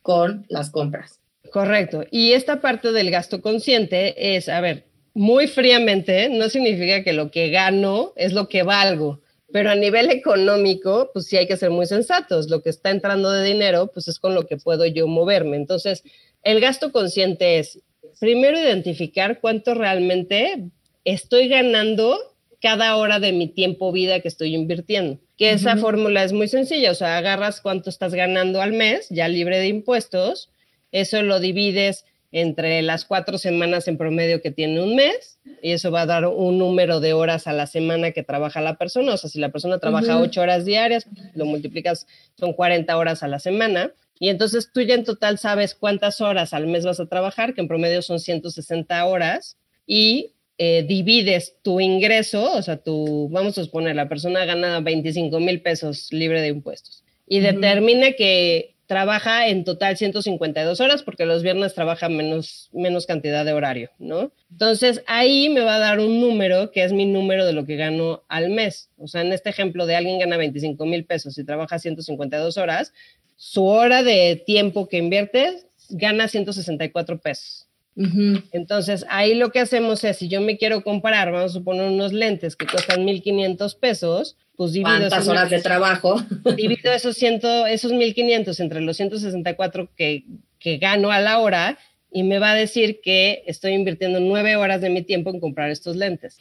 con las compras. Correcto. Y esta parte del gasto consciente es, a ver, muy fríamente, no significa que lo que gano es lo que valgo. Pero a nivel económico, pues sí hay que ser muy sensatos. Lo que está entrando de dinero, pues es con lo que puedo yo moverme. Entonces, el gasto consciente es, primero, identificar cuánto realmente estoy ganando cada hora de mi tiempo vida que estoy invirtiendo. Que esa fórmula es muy sencilla, o sea, agarras cuánto estás ganando al mes, ya libre de impuestos, eso lo divides entre las cuatro semanas en promedio que tiene un mes y eso va a dar un número de horas a la semana que trabaja la persona. O sea, si la persona trabaja ocho horas diarias, lo multiplicas, son 40 horas a la semana. Y entonces tú ya en total sabes cuántas horas al mes vas a trabajar, que en promedio son 160 horas, y eh, divides tu ingreso, o sea, tu, vamos a suponer, la persona gana 25 mil pesos libre de impuestos, y determina que trabaja en total 152 horas porque los viernes trabaja menos, menos cantidad de horario, ¿no? Entonces ahí me va a dar un número que es mi número de lo que gano al mes. O sea, en este ejemplo de alguien gana 25 mil pesos y trabaja 152 horas, su hora de tiempo que invierte gana 164 pesos. Entonces, ahí lo que hacemos es, si yo me quiero comparar, vamos a suponer unos lentes que cuestan 1.500 pesos, pues divido... ¿Cuántas horas de trabajo? (laughs) Divido esos, ciento, esos 1.500 entre los 164 que, que gano a la hora y me va a decir que estoy invirtiendo nueve horas de mi tiempo en comprar estos lentes.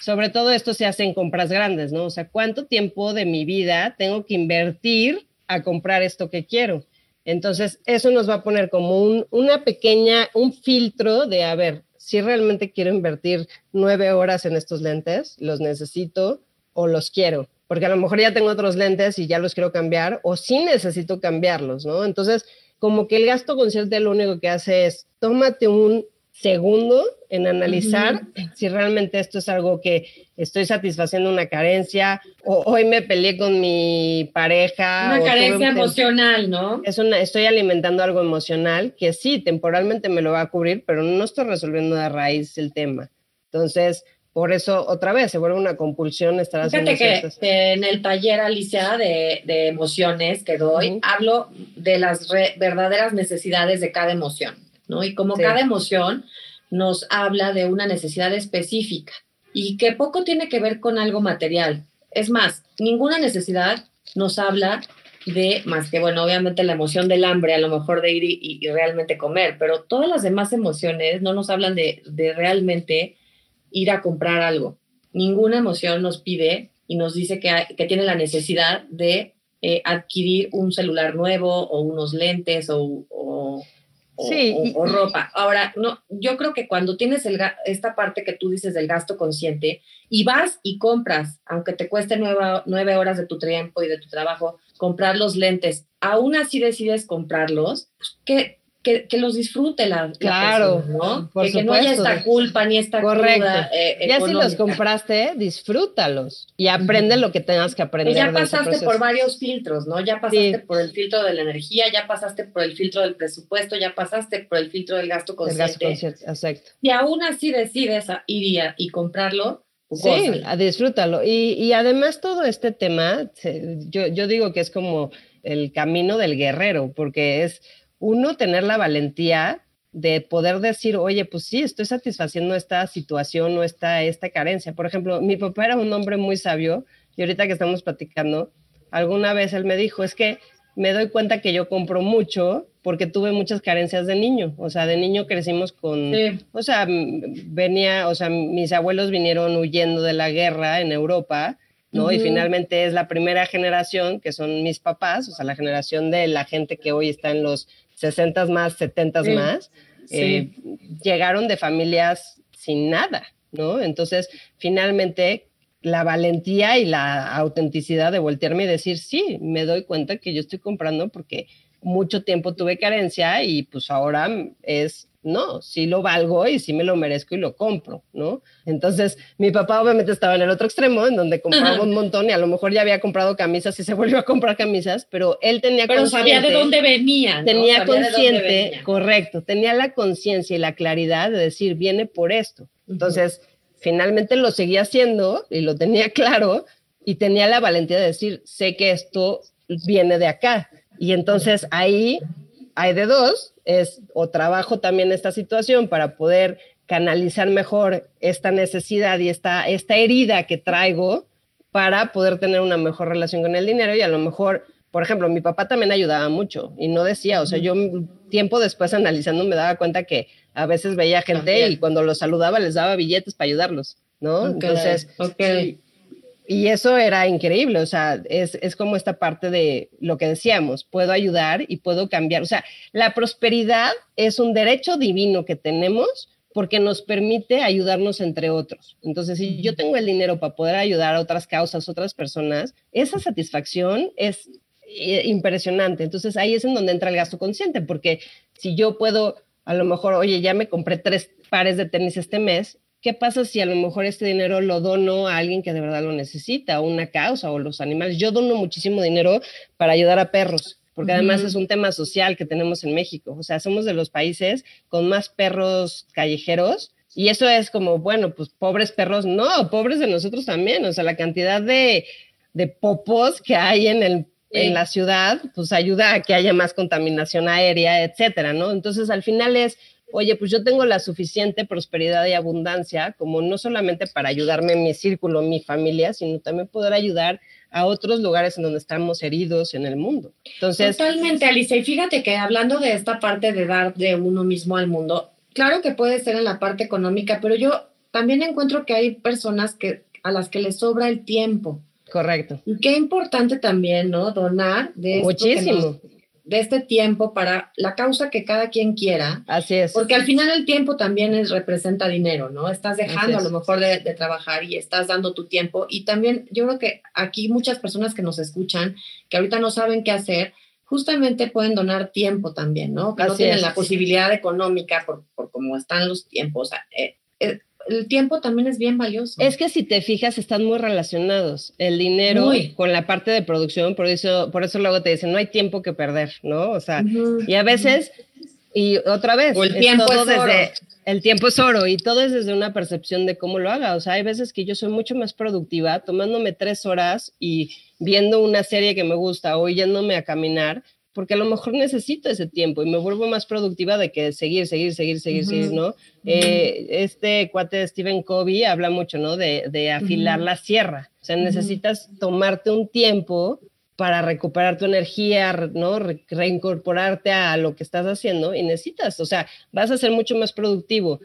Sobre todo esto se hace en compras grandes, ¿no? O sea, ¿cuánto tiempo de mi vida tengo que invertir a comprar esto que quiero? Entonces, eso nos va a poner como un, una pequeña, un filtro de, a ver, si realmente quiero invertir nueve horas en estos lentes, los necesito o los quiero, porque a lo mejor ya tengo otros lentes y ya los quiero cambiar, o sí necesito cambiarlos, ¿no? Entonces, como que el gasto consciente lo único que hace es, tómate un segundo en analizar si realmente esto es algo que estoy satisfaciendo una carencia o hoy me peleé con mi pareja. Una carencia emocional, ¿no? Es una, estoy alimentando algo emocional que sí, temporalmente me lo va a cubrir, pero no estoy resolviendo de raíz el tema. Entonces, por eso otra vez se vuelve una compulsión estar haciendo que, en el taller Alicia de, de emociones que doy hablo de las verdaderas necesidades de cada emoción ¿no? Y como cada emoción nos habla de una necesidad específica y que poco tiene que ver con algo material. Es más, ninguna necesidad nos habla de más que, bueno, obviamente la emoción del hambre, a lo mejor de ir y, realmente comer, pero todas las demás emociones no nos hablan de, realmente ir a comprar algo. Ninguna emoción nos pide y nos dice que, que tiene la necesidad de eh, adquirir un celular nuevo o unos lentes o, o, ropa. Ahora, no, yo creo que cuando tienes el, esta parte que tú dices del gasto consciente y vas y compras, aunque te cueste nueve, horas de tu tiempo y de tu trabajo, comprar los lentes, aún así decides comprarlos, pues, ¿qué, que, los disfrute la, claro, ¿no? que, no haya esta culpa ni esta Correcto. Eh, ya si los compraste, disfrútalos y aprende lo que tengas que aprender. ya pasaste por varios filtros, ¿no? Ya pasaste por el filtro de la energía, ya pasaste por el filtro del presupuesto, ya pasaste por el filtro del gasto consciente. exacto. Y aún así decides ir y, comprarlo, pues Sí, disfrútalo. Y, y, además todo este tema, yo, yo digo que es como el camino del guerrero, porque es uno, tener la valentía de poder decir, oye, pues sí, estoy satisfaciendo esta situación o esta, esta carencia. Por ejemplo, mi papá era un hombre muy sabio y ahorita que estamos platicando, alguna vez él me dijo, es que me doy cuenta que yo compro mucho porque tuve muchas carencias de niño. O sea, de niño crecimos con, o sea, venía, o sea, mis abuelos vinieron huyendo de la guerra en Europa, ¿no? Y finalmente es la primera generación, que son mis papás, o sea, la generación de la gente que hoy está en los 60 más, 70 más, eh, llegaron de familias sin nada, ¿no? Entonces, finalmente la valentía y la autenticidad de voltearme y decir, sí, me doy cuenta que yo estoy comprando porque mucho tiempo tuve carencia y pues ahora es, no, sí lo valgo y sí me lo merezco y lo compro, ¿no? Entonces, mi papá obviamente estaba en el otro extremo, en donde compraba un montón y a lo mejor ya había comprado camisas y se (laughs) volvió a comprar camisas, pero él tenía Pero sabía de dónde venía. Tenía consciente, correcto, tenía la conciencia y la claridad de decir, viene por esto. Entonces, finalmente lo seguía haciendo y lo tenía (laughs) claro y tenía la valentía de decir, sé que esto viene de acá. Y entonces ahí hay de dos, es o trabajo también esta situación para poder canalizar mejor esta necesidad y esta, esta herida que traigo para poder tener una mejor relación con el dinero y a lo mejor, por ejemplo, mi papá también ayudaba mucho y no decía, o sea, yo tiempo después analizando me daba cuenta que a veces veía gente y cuando los saludaba les daba billetes para ayudarlos, ¿no? Entonces, okay. Y eso era increíble, o sea, es, es, como esta parte de lo que decíamos, puedo ayudar y puedo cambiar, o sea, la prosperidad es un derecho divino que tenemos porque nos permite ayudarnos entre otros. Entonces, si yo tengo el dinero para poder ayudar a otras causas, otras personas, esa satisfacción es eh, impresionante. Entonces, ahí es en donde entra el gasto consciente, porque si yo puedo a lo mejor, oye, ya me compré tres pares de tenis este mes, ¿qué pasa si a lo mejor este dinero lo dono a alguien que de verdad lo necesita, o una causa, o los animales? Yo dono muchísimo dinero para ayudar a perros, porque además es un tema social que tenemos en México. O sea, somos de los países con más perros callejeros. Y eso es como, bueno, pues pobres perros, no, pobres de nosotros también. O sea, la cantidad de, de popos que hay en el en la ciudad, pues ayuda a que haya más contaminación aérea, etcétera, ¿no? Entonces, al final es, oye, pues yo tengo la suficiente prosperidad y abundancia como no solamente para ayudarme en mi círculo, en mi familia, sino también poder ayudar a otros lugares en donde estamos heridos en el mundo. Entonces, totalmente, Alicia. Y fíjate que hablando de esta parte de dar de uno mismo al mundo, claro que puede ser en la parte económica, pero yo también encuentro que hay personas que a las que les sobra el tiempo. Correcto. Y qué importante también, ¿no? Donar de, Muchísimo. De este tiempo para la causa que cada quien quiera. Así es. Porque al final el tiempo también es, representa dinero, ¿no? Estás dejando a lo mejor de, de, trabajar y estás dando tu tiempo. Y también yo creo que aquí muchas personas que nos escuchan, que ahorita no saben qué hacer, justamente pueden donar tiempo también, ¿no? Que no tienen la posibilidad económica por, por cómo están los tiempos. eh, eh, el tiempo también es bien valioso. Es que si te fijas, están muy relacionados. El dinero con la parte de producción, por eso, por eso luego te dicen, no hay tiempo que perder, ¿no? O sea, y a veces, y otra vez, el tiempo es, desde, oro. el tiempo es oro y todo es desde una percepción de cómo lo haga. O sea, hay veces que yo soy mucho más productiva tomándome tres horas y viendo una serie que me gusta o yéndome a caminar porque a lo mejor necesito ese tiempo y me vuelvo más productiva de que seguir, seguir, seguir, seguir, uh -huh. seguir, ¿no? Uh -huh. eh, este cuate de Stephen Covey habla mucho, ¿no? De, de afilar uh -huh. la sierra. O sea, necesitas tomarte un tiempo para recuperar tu energía, ¿no? Re reincorporarte a lo que estás haciendo y necesitas, o sea, vas a ser mucho más productivo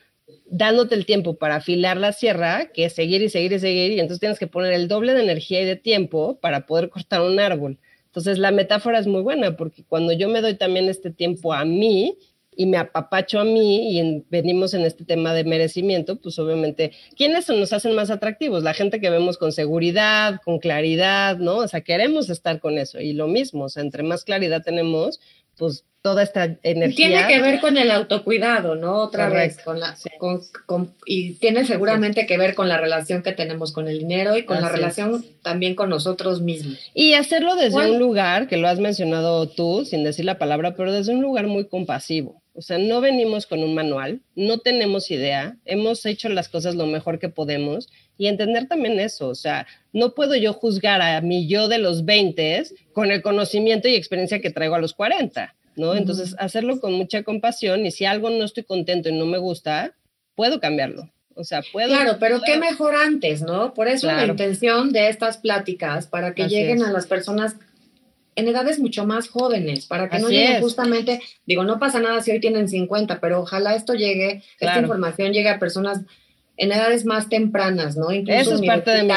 dándote el tiempo para afilar la sierra que seguir y seguir y seguir y entonces tienes que poner el doble de energía y de tiempo para poder cortar un árbol. Entonces la metáfora es muy buena porque cuando yo me doy también este tiempo a mí y me apapacho a mí y en, venimos en este tema de merecimiento, pues obviamente, ¿quiénes nos hacen más atractivos? La gente que vemos con seguridad, con claridad, ¿no? O sea, queremos estar con eso y lo mismo, o sea, entre más claridad tenemos, pues toda esta energía. Tiene que ver con el autocuidado, ¿no? Otra Correcto. vez, con la, con, con, y tiene seguramente que ver con la relación que tenemos con el dinero y con Así la relación es. también con nosotros mismos. Y hacerlo desde bueno. un lugar, que lo has mencionado tú, sin decir la palabra, pero desde un lugar muy compasivo. O sea, no venimos con un manual, no tenemos idea, hemos hecho las cosas lo mejor que podemos y entender también eso, o sea, no puedo yo juzgar a mi yo de los 20 con el conocimiento y experiencia que traigo a los 40. ¿no? Entonces, hacerlo con mucha compasión y si algo no estoy contento y no me gusta, puedo cambiarlo. O sea, puedo. Claro, pero qué mejor antes, ¿no? Por eso la intención de estas pláticas, para que lleguen a las personas en edades mucho más jóvenes, para que no lleguen justamente, digo, no pasa nada si hoy tienen 50, pero ojalá esto llegue, esta información llegue a personas en edades más tempranas, ¿no? Incluso eso es parte de mi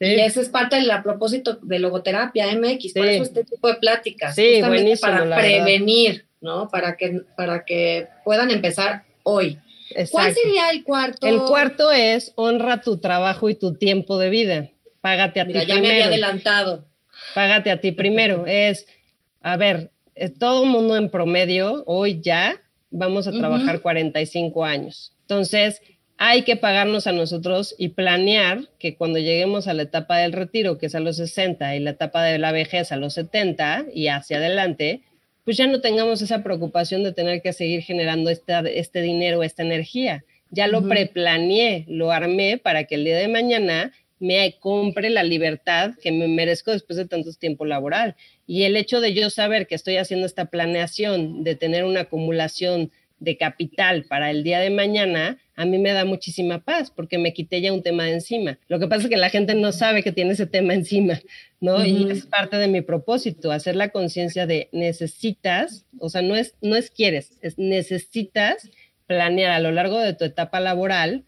Y eso es parte del propósito de logoterapia MX, por eso este tipo de pláticas, sí, para prevenir, ¿no? Para que, para que puedan empezar hoy. ¿Cuál sería el cuarto? El cuarto es honra tu trabajo y tu tiempo de vida. Págate a ti ya me había adelantado. Págate a ti primero. (laughs) Es, a ver, todo el mundo en promedio, hoy ya, vamos a trabajar 45 años. Entonces, hay que pagarnos a nosotros y planear que cuando lleguemos a la etapa del retiro, que es a los 60, y la etapa de la vejez a los 70 y hacia adelante, pues ya no tengamos esa preocupación de tener que seguir generando este dinero, esta energía. Ya lo preplaneé, lo armé para que el día de mañana me compre la libertad que me merezco después de tanto tiempo laboral. Y el hecho de yo saber que estoy haciendo esta planeación, de tener una acumulación de capital para el día de mañana, a mí me da muchísima paz porque me quité ya un tema de encima. Lo que pasa es que la gente no sabe que tiene ese tema encima, ¿no? Y es parte de mi propósito, hacer la conciencia de necesitas, o sea, no es, no es quieres, es necesitas planear a lo largo de tu etapa laboral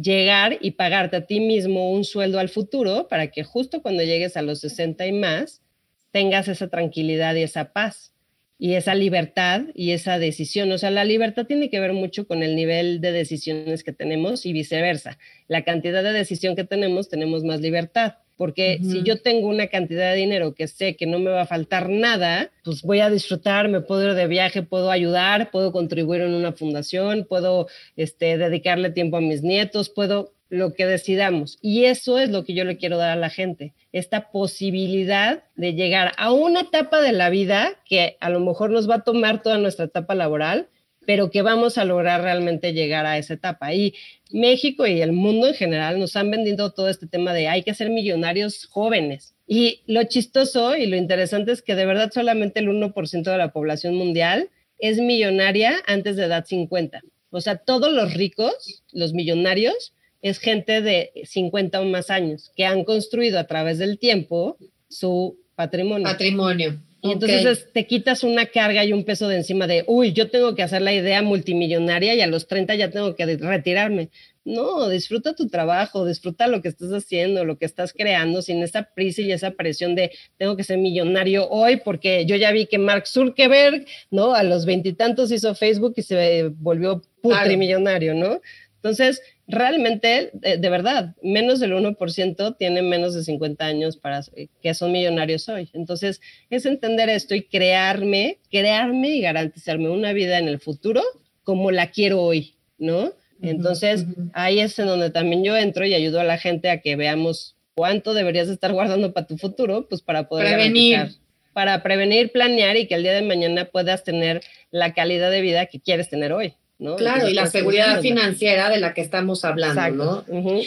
llegar y pagarte a ti mismo un sueldo al futuro para que justo cuando llegues a los 60 y más tengas esa tranquilidad y esa paz y esa libertad y esa decisión. O sea, la libertad tiene que ver mucho con el nivel de decisiones que tenemos y viceversa. La cantidad de decisión que tenemos, tenemos más libertad. Porque si yo tengo una cantidad de dinero que sé que no me va a faltar nada, pues voy a disfrutar, me puedo ir de viaje, puedo ayudar, puedo contribuir en una fundación, puedo este, dedicarle tiempo a mis nietos, puedo lo que decidamos. Y eso es lo que yo le quiero dar a la gente, esta posibilidad de llegar a una etapa de la vida que a lo mejor nos va a tomar toda nuestra etapa laboral, pero que vamos a lograr realmente llegar a esa etapa. Y México y el mundo en general nos han vendido todo este tema de hay que ser millonarios jóvenes. Y lo chistoso y lo interesante es que de verdad solamente el 1% de la población mundial es millonaria antes de edad 50. O sea, todos los ricos, los millonarios, es gente de 50 o más años que han construido a través del tiempo su patrimonio. Patrimonio. Y entonces te quitas una carga y un peso de encima de, uy, yo tengo que hacer la idea multimillonaria y a los 30 ya tengo que retirarme. No, disfruta tu trabajo, disfruta lo que estás haciendo, lo que estás creando, sin esa prisa y esa presión de tengo que ser millonario hoy, porque yo ya vi que Mark Zuckerberg, ¿no? A los veintitantos hizo Facebook y se volvió putrimillonario, ¿no? Entonces, realmente, de, verdad, menos del 1% tienen menos de 50 años para que son millonarios hoy. Entonces, es entender esto y crearme, crearme y garantizarme una vida en el futuro como la quiero hoy, ¿no? Entonces, ahí es en donde también yo entro y ayudo a la gente a que veamos cuánto deberías estar guardando para tu futuro, pues para poder prevenir. para prevenir, planear y que el día de mañana puedas tener la calidad de vida que quieres tener hoy. Claro, y la seguridad financiera de la que estamos hablando, ¿no?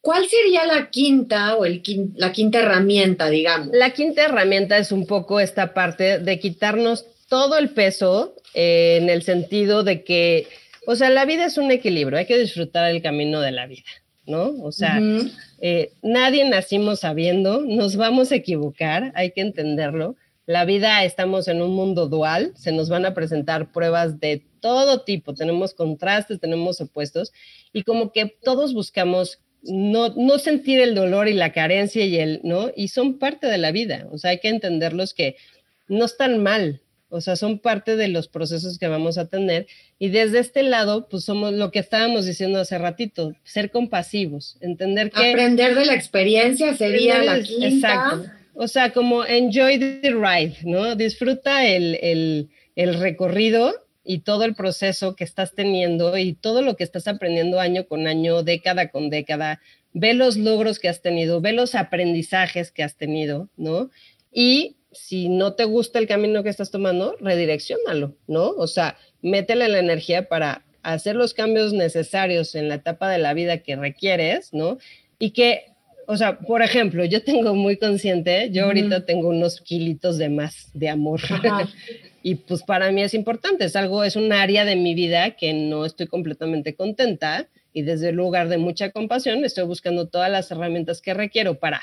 ¿Cuál sería la quinta o el la quinta herramienta, digamos? La quinta herramienta es un poco esta parte de quitarnos todo el peso eh, en el sentido de que, o sea, la vida es un equilibrio, hay que disfrutar el camino de la vida, ¿no? O sea, eh, nadie nacimos sabiendo, nos vamos a equivocar, hay que entenderlo. La vida, estamos en un mundo dual, se nos van a presentar pruebas de todo tipo, tenemos contrastes, tenemos opuestos, y como que todos buscamos no, no sentir el dolor y la carencia y el, ¿no? Y son parte de la vida, o sea, hay que entenderlos que no están mal, o sea, son parte de los procesos que vamos a tener. Y desde este lado, pues somos lo que estábamos diciendo hace ratito, ser compasivos, entender que... Aprender de la experiencia sería la quinta. Exacto. O sea, como enjoy the ride, ¿no? Disfruta el, el, el recorrido y todo el proceso que estás teniendo y todo lo que estás aprendiendo año con año, década con década, ve los logros que has tenido, ve los aprendizajes que has tenido, ¿no? Y si no te gusta el camino que estás tomando, redireccionalo, ¿no? O sea, métele la energía para hacer los cambios necesarios en la etapa de la vida que requieres, ¿no? Y que o sea, por ejemplo, yo tengo muy consciente, yo ahorita tengo unos kilitos de más de amor. (laughs) y pues para mí es importante, es algo, es un área de mi vida que no estoy completamente contenta y desde el lugar de mucha compasión estoy buscando todas las herramientas que requiero para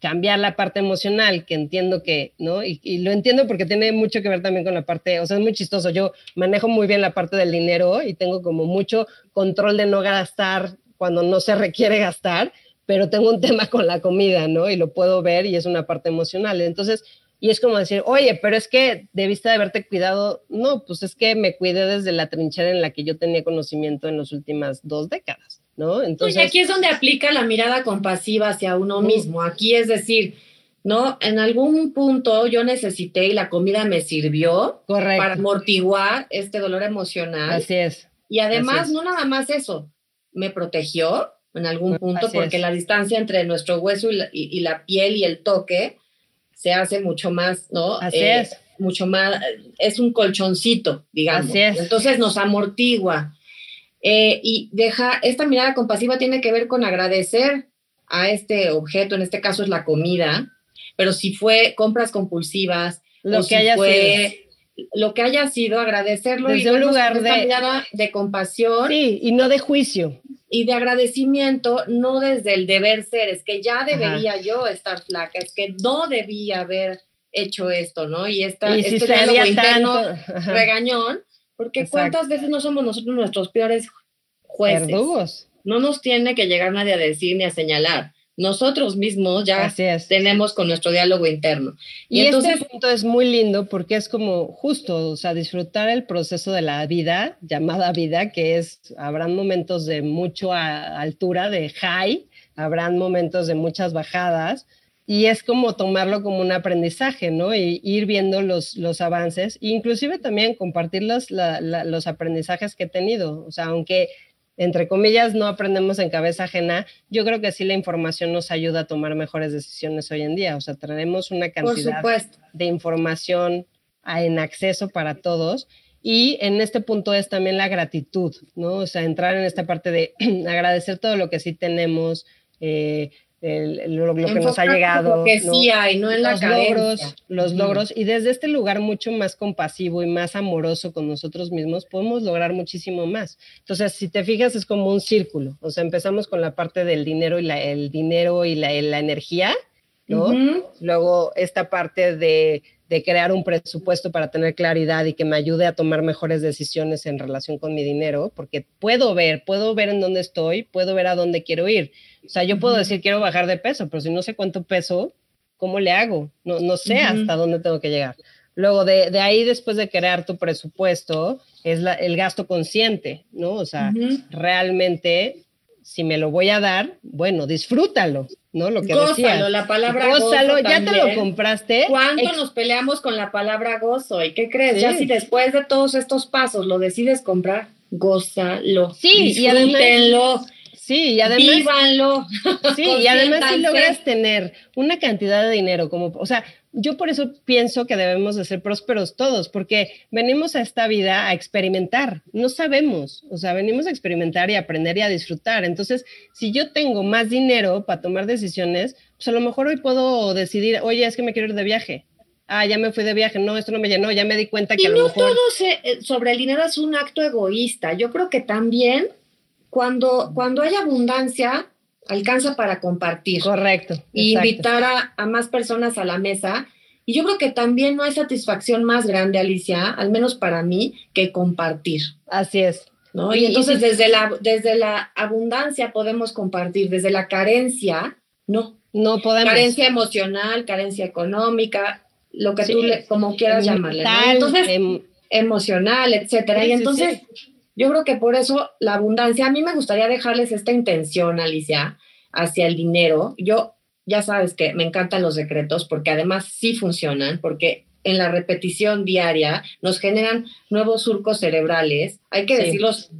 cambiar la parte emocional, que entiendo que, ¿no? Y, y, lo entiendo porque tiene mucho que ver también con la parte, o sea, es muy chistoso. Yo manejo muy bien la parte del dinero y tengo como mucho control de no gastar cuando no se requiere gastar, pero tengo un (laughs) tema con la comida, ¿no? Y lo puedo ver y es una parte emocional. Entonces, y es como decir, oye, pero es que debiste de haberte cuidado. No, pues es que me cuidé desde la trinchera en la que yo tenía conocimiento en las últimas dos décadas, ¿no? Entonces. Oye, aquí es donde aplica la mirada compasiva hacia uno mismo. Aquí es decir, ¿no? En algún punto yo necesité y la comida me sirvió para amortiguar este dolor emocional. Así es. Y además, no nada más eso, me protegió, en algún punto, porque la distancia entre nuestro hueso y la, piel y el toque se hace mucho más, ¿no? Así eh, es. Mucho más, es un colchoncito, digamos. Así es. Entonces nos amortigua. Eh, y deja, esta mirada compasiva tiene que ver con agradecer a este objeto, en este caso es la comida, pero si fue compras compulsivas, lo que haya sido. lo que haya sido, agradecerlo desde y un lugar de mirada de compasión. Sí, y no de juicio y de agradecimiento, no desde el deber ser, es que ya debería yo estar flaca, es que no debía haber hecho esto, ¿no? Y, esta, y este diálogo interno regañón, porque cuántas veces no somos nosotros nuestros peores jueces. No nos tiene que llegar nadie a decir ni a señalar nosotros mismos ya tenemos con nuestro diálogo interno. Y, este entonces, este punto es muy lindo porque es como justo, o sea, disfrutar el proceso de la vida, llamada vida, que es, habrán momentos de mucha altura, de high, habrán momentos de muchas bajadas, y es como tomarlo como un aprendizaje, ¿no? Y ir viendo los, los avances, inclusive también compartir los, los aprendizajes que he tenido, o sea, aunque entre comillas, no aprendemos en cabeza ajena, yo creo que sí la información nos ayuda a tomar mejores decisiones hoy en día. O sea, tenemos una cantidad de información en acceso para todos. Y en este punto es también la gratitud, ¿no? O sea, entrar en esta parte de (clears throat) agradecer todo lo que sí tenemos, eh, lo, que nos ha llegado. Lo que sí hay, no en la los logros, los logros. Y desde este lugar mucho más compasivo y más amoroso con nosotros mismos, podemos lograr muchísimo más. Entonces, si te fijas, es como un círculo. O sea, empezamos con la parte del dinero y la, el dinero y la, la energía, ¿no? Luego, esta parte de de crear un presupuesto para tener claridad y que me ayude a tomar mejores decisiones en relación con mi dinero, porque puedo ver, puedo ver en dónde estoy, puedo ver a dónde quiero ir. O sea, yo puedo decir quiero bajar de peso, pero si no sé cuánto peso, ¿cómo le hago? No, no sé hasta dónde tengo que llegar. Luego, de, de, ahí, después de crear tu presupuesto, es la, el gasto consciente, ¿no? O sea, realmente si me lo voy a dar, bueno, disfrútalo, ¿no? Lo que gózalo, la palabra gózalo, ya te lo compraste. ¿Cuánto nos peleamos con la palabra gozo? ¿Y qué crees? Ya si después de todos estos pasos lo decides comprar, gózalo. Sí, y además Sí, y además. Vívanlo. (laughs) Sí, y además si logras tener una cantidad de dinero, como, o sea, yo por eso pienso que debemos de ser prósperos todos, porque venimos a esta vida a experimentar, no sabemos, o sea, venimos a experimentar y aprender y a disfrutar. Entonces, si yo tengo más dinero para tomar decisiones, pues a lo mejor hoy puedo decidir, oye, es que me quiero ir de viaje. Ah, ya me fui de viaje, no, esto no me llenó, ya me di cuenta que y a lo no todo eh, sobre el dinero es un acto egoísta. Yo creo que también cuando, cuando hay abundancia, alcanza para compartir. Correcto. Y invitar a, más personas a la mesa. Y yo creo que también no hay satisfacción más grande, Alicia, al menos para mí, que compartir. Así es. ¿no? Y, entonces desde, la, desde la abundancia podemos compartir, desde la carencia, no. No podemos. Carencia emocional, carencia económica, lo que tú le, como quieras llamarle. Entonces, em, emocional, etcétera. y entonces yo creo que por eso la abundancia, a mí me gustaría dejarles esta intención, Alicia, hacia el dinero. Yo, ya sabes que me encantan los decretos porque además sí funcionan, porque en la repetición diaria nos generan nuevos surcos cerebrales, hay que decirlos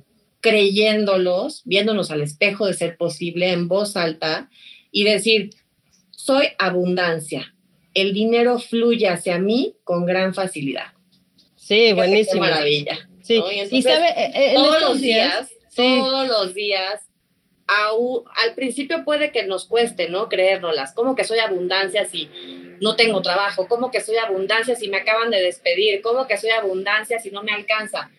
creyéndolos, viéndonos al espejo de ser posible en voz alta y decir, soy abundancia, el dinero fluye hacia mí con gran facilidad. Sí, buenísimo. Qué maravilla. Sí, y, sabe, eh, todos los días, todos los días al principio puede que nos cueste, ¿no? Creérnoslas. ¿Cómo que soy abundancia si no tengo trabajo? ¿Cómo que soy abundancia si me acaban de despedir? ¿Cómo que soy abundancia si no me alcanza?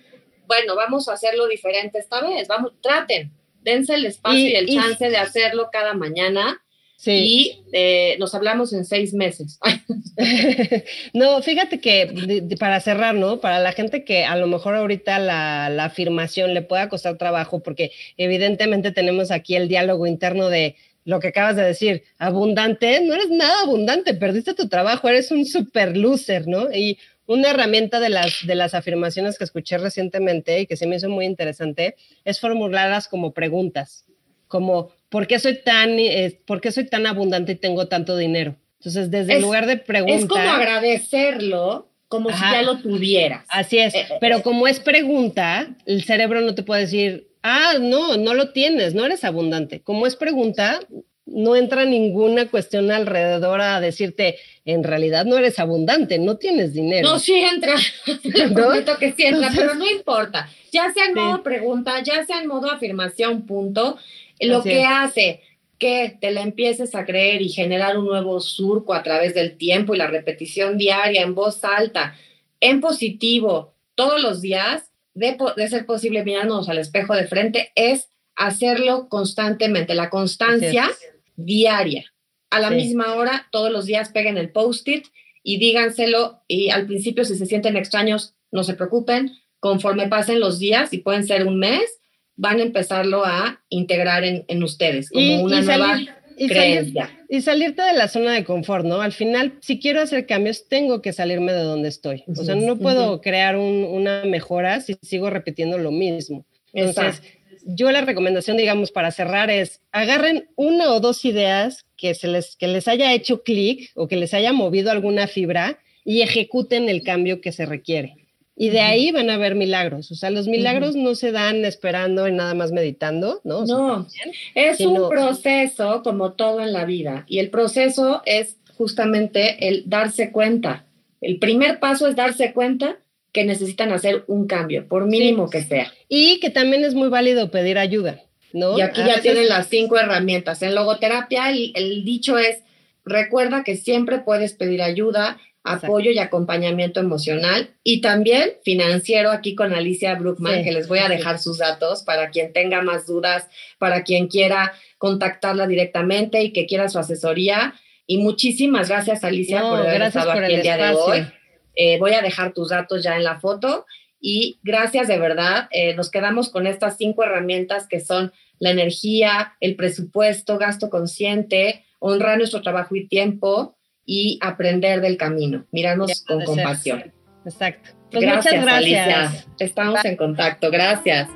Bueno, vamos a hacerlo diferente esta vez. Vamos, traten, dense el espacio y, el chance de hacerlo cada mañana y eh, nos hablamos en seis meses. (laughs) (laughs) no, fíjate que para cerrar, ¿no? Para la gente que a lo mejor ahorita la, la, afirmación le pueda costar trabajo, porque evidentemente tenemos aquí el diálogo interno de lo que acabas de decir, abundante, no eres nada abundante, perdiste tu trabajo, eres un super loser, ¿no? Y una herramienta de las, de las afirmaciones que escuché recientemente y que se me hizo muy interesante es formularlas como preguntas, como ¿por qué soy tan, eh, ¿por qué soy tan abundante y tengo tanto dinero? Entonces, desde el lugar de preguntar... Es como agradecerlo como si ya lo tuvieras. Así es, eh, eh, pero como es pregunta, el cerebro no te puede decir, ah, no, no lo tienes, no eres abundante. Como es pregunta, no entra ninguna cuestión alrededor a decirte, en realidad no eres abundante, no tienes dinero. No, sí entra, (laughs) ¿No? que sí entra, pero no importa. Ya sea en modo pregunta, ya sea en modo afirmación, punto. Lo que hace que te la empieces a creer y generar un nuevo surco a través del tiempo y la repetición diaria en voz alta, en positivo, todos los días, de, ser posible mirarnos al espejo de frente, es hacerlo constantemente, la constancia diaria. A la misma hora, todos los días peguen el post-it y díganselo y al principio si se sienten extraños, no se preocupen, conforme pasen los días y pueden ser un mes, van a empezarlo a integrar en, ustedes como una nueva creencia. y salirte de la zona de confort, ¿no? Al final, si quiero hacer cambios, tengo que salirme de donde estoy. O sea, no puedo crear una mejora si sigo repitiendo lo mismo. Entonces, yo la recomendación, digamos, para cerrar es, agarren una o dos ideas que, se les, que les haya hecho clic o que les haya movido alguna fibra y ejecuten el cambio que se requiere. Y de ahí van a ver milagros. O sea, los milagros no se dan esperando y nada más meditando, ¿no? No, es un proceso como todo en la vida. Y el proceso es justamente el darse cuenta. El primer paso es darse cuenta que necesitan hacer un cambio, por mínimo que sea. Y que también es muy válido pedir ayuda, ¿no? Y aquí ya tienen las cinco herramientas. En logoterapia el dicho es, recuerda que siempre puedes pedir ayuda apoyo y acompañamiento emocional y también financiero aquí con Alicia Brookman, que les voy a dejar sus datos para quien tenga más dudas, para quien quiera contactarla directamente y que quiera su asesoría. Y muchísimas gracias, Alicia, por haber estado aquí el, día de hoy. Eh, voy a dejar tus datos ya en la foto y gracias de verdad. Eh, nos quedamos con estas cinco herramientas que son la energía, el presupuesto, gasto consciente, honrar nuestro trabajo y tiempo, y aprender del camino, mirarnos con compasión. Exacto. Pues gracias, gracias. Estamos en contacto. Gracias.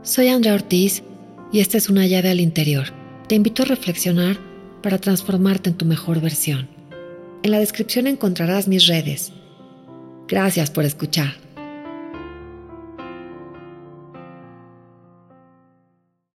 Soy Andrea Ortiz y esta es una llave al interior. Te invito a reflexionar para transformarte en tu mejor versión. En la descripción encontrarás mis redes. Gracias por escuchar.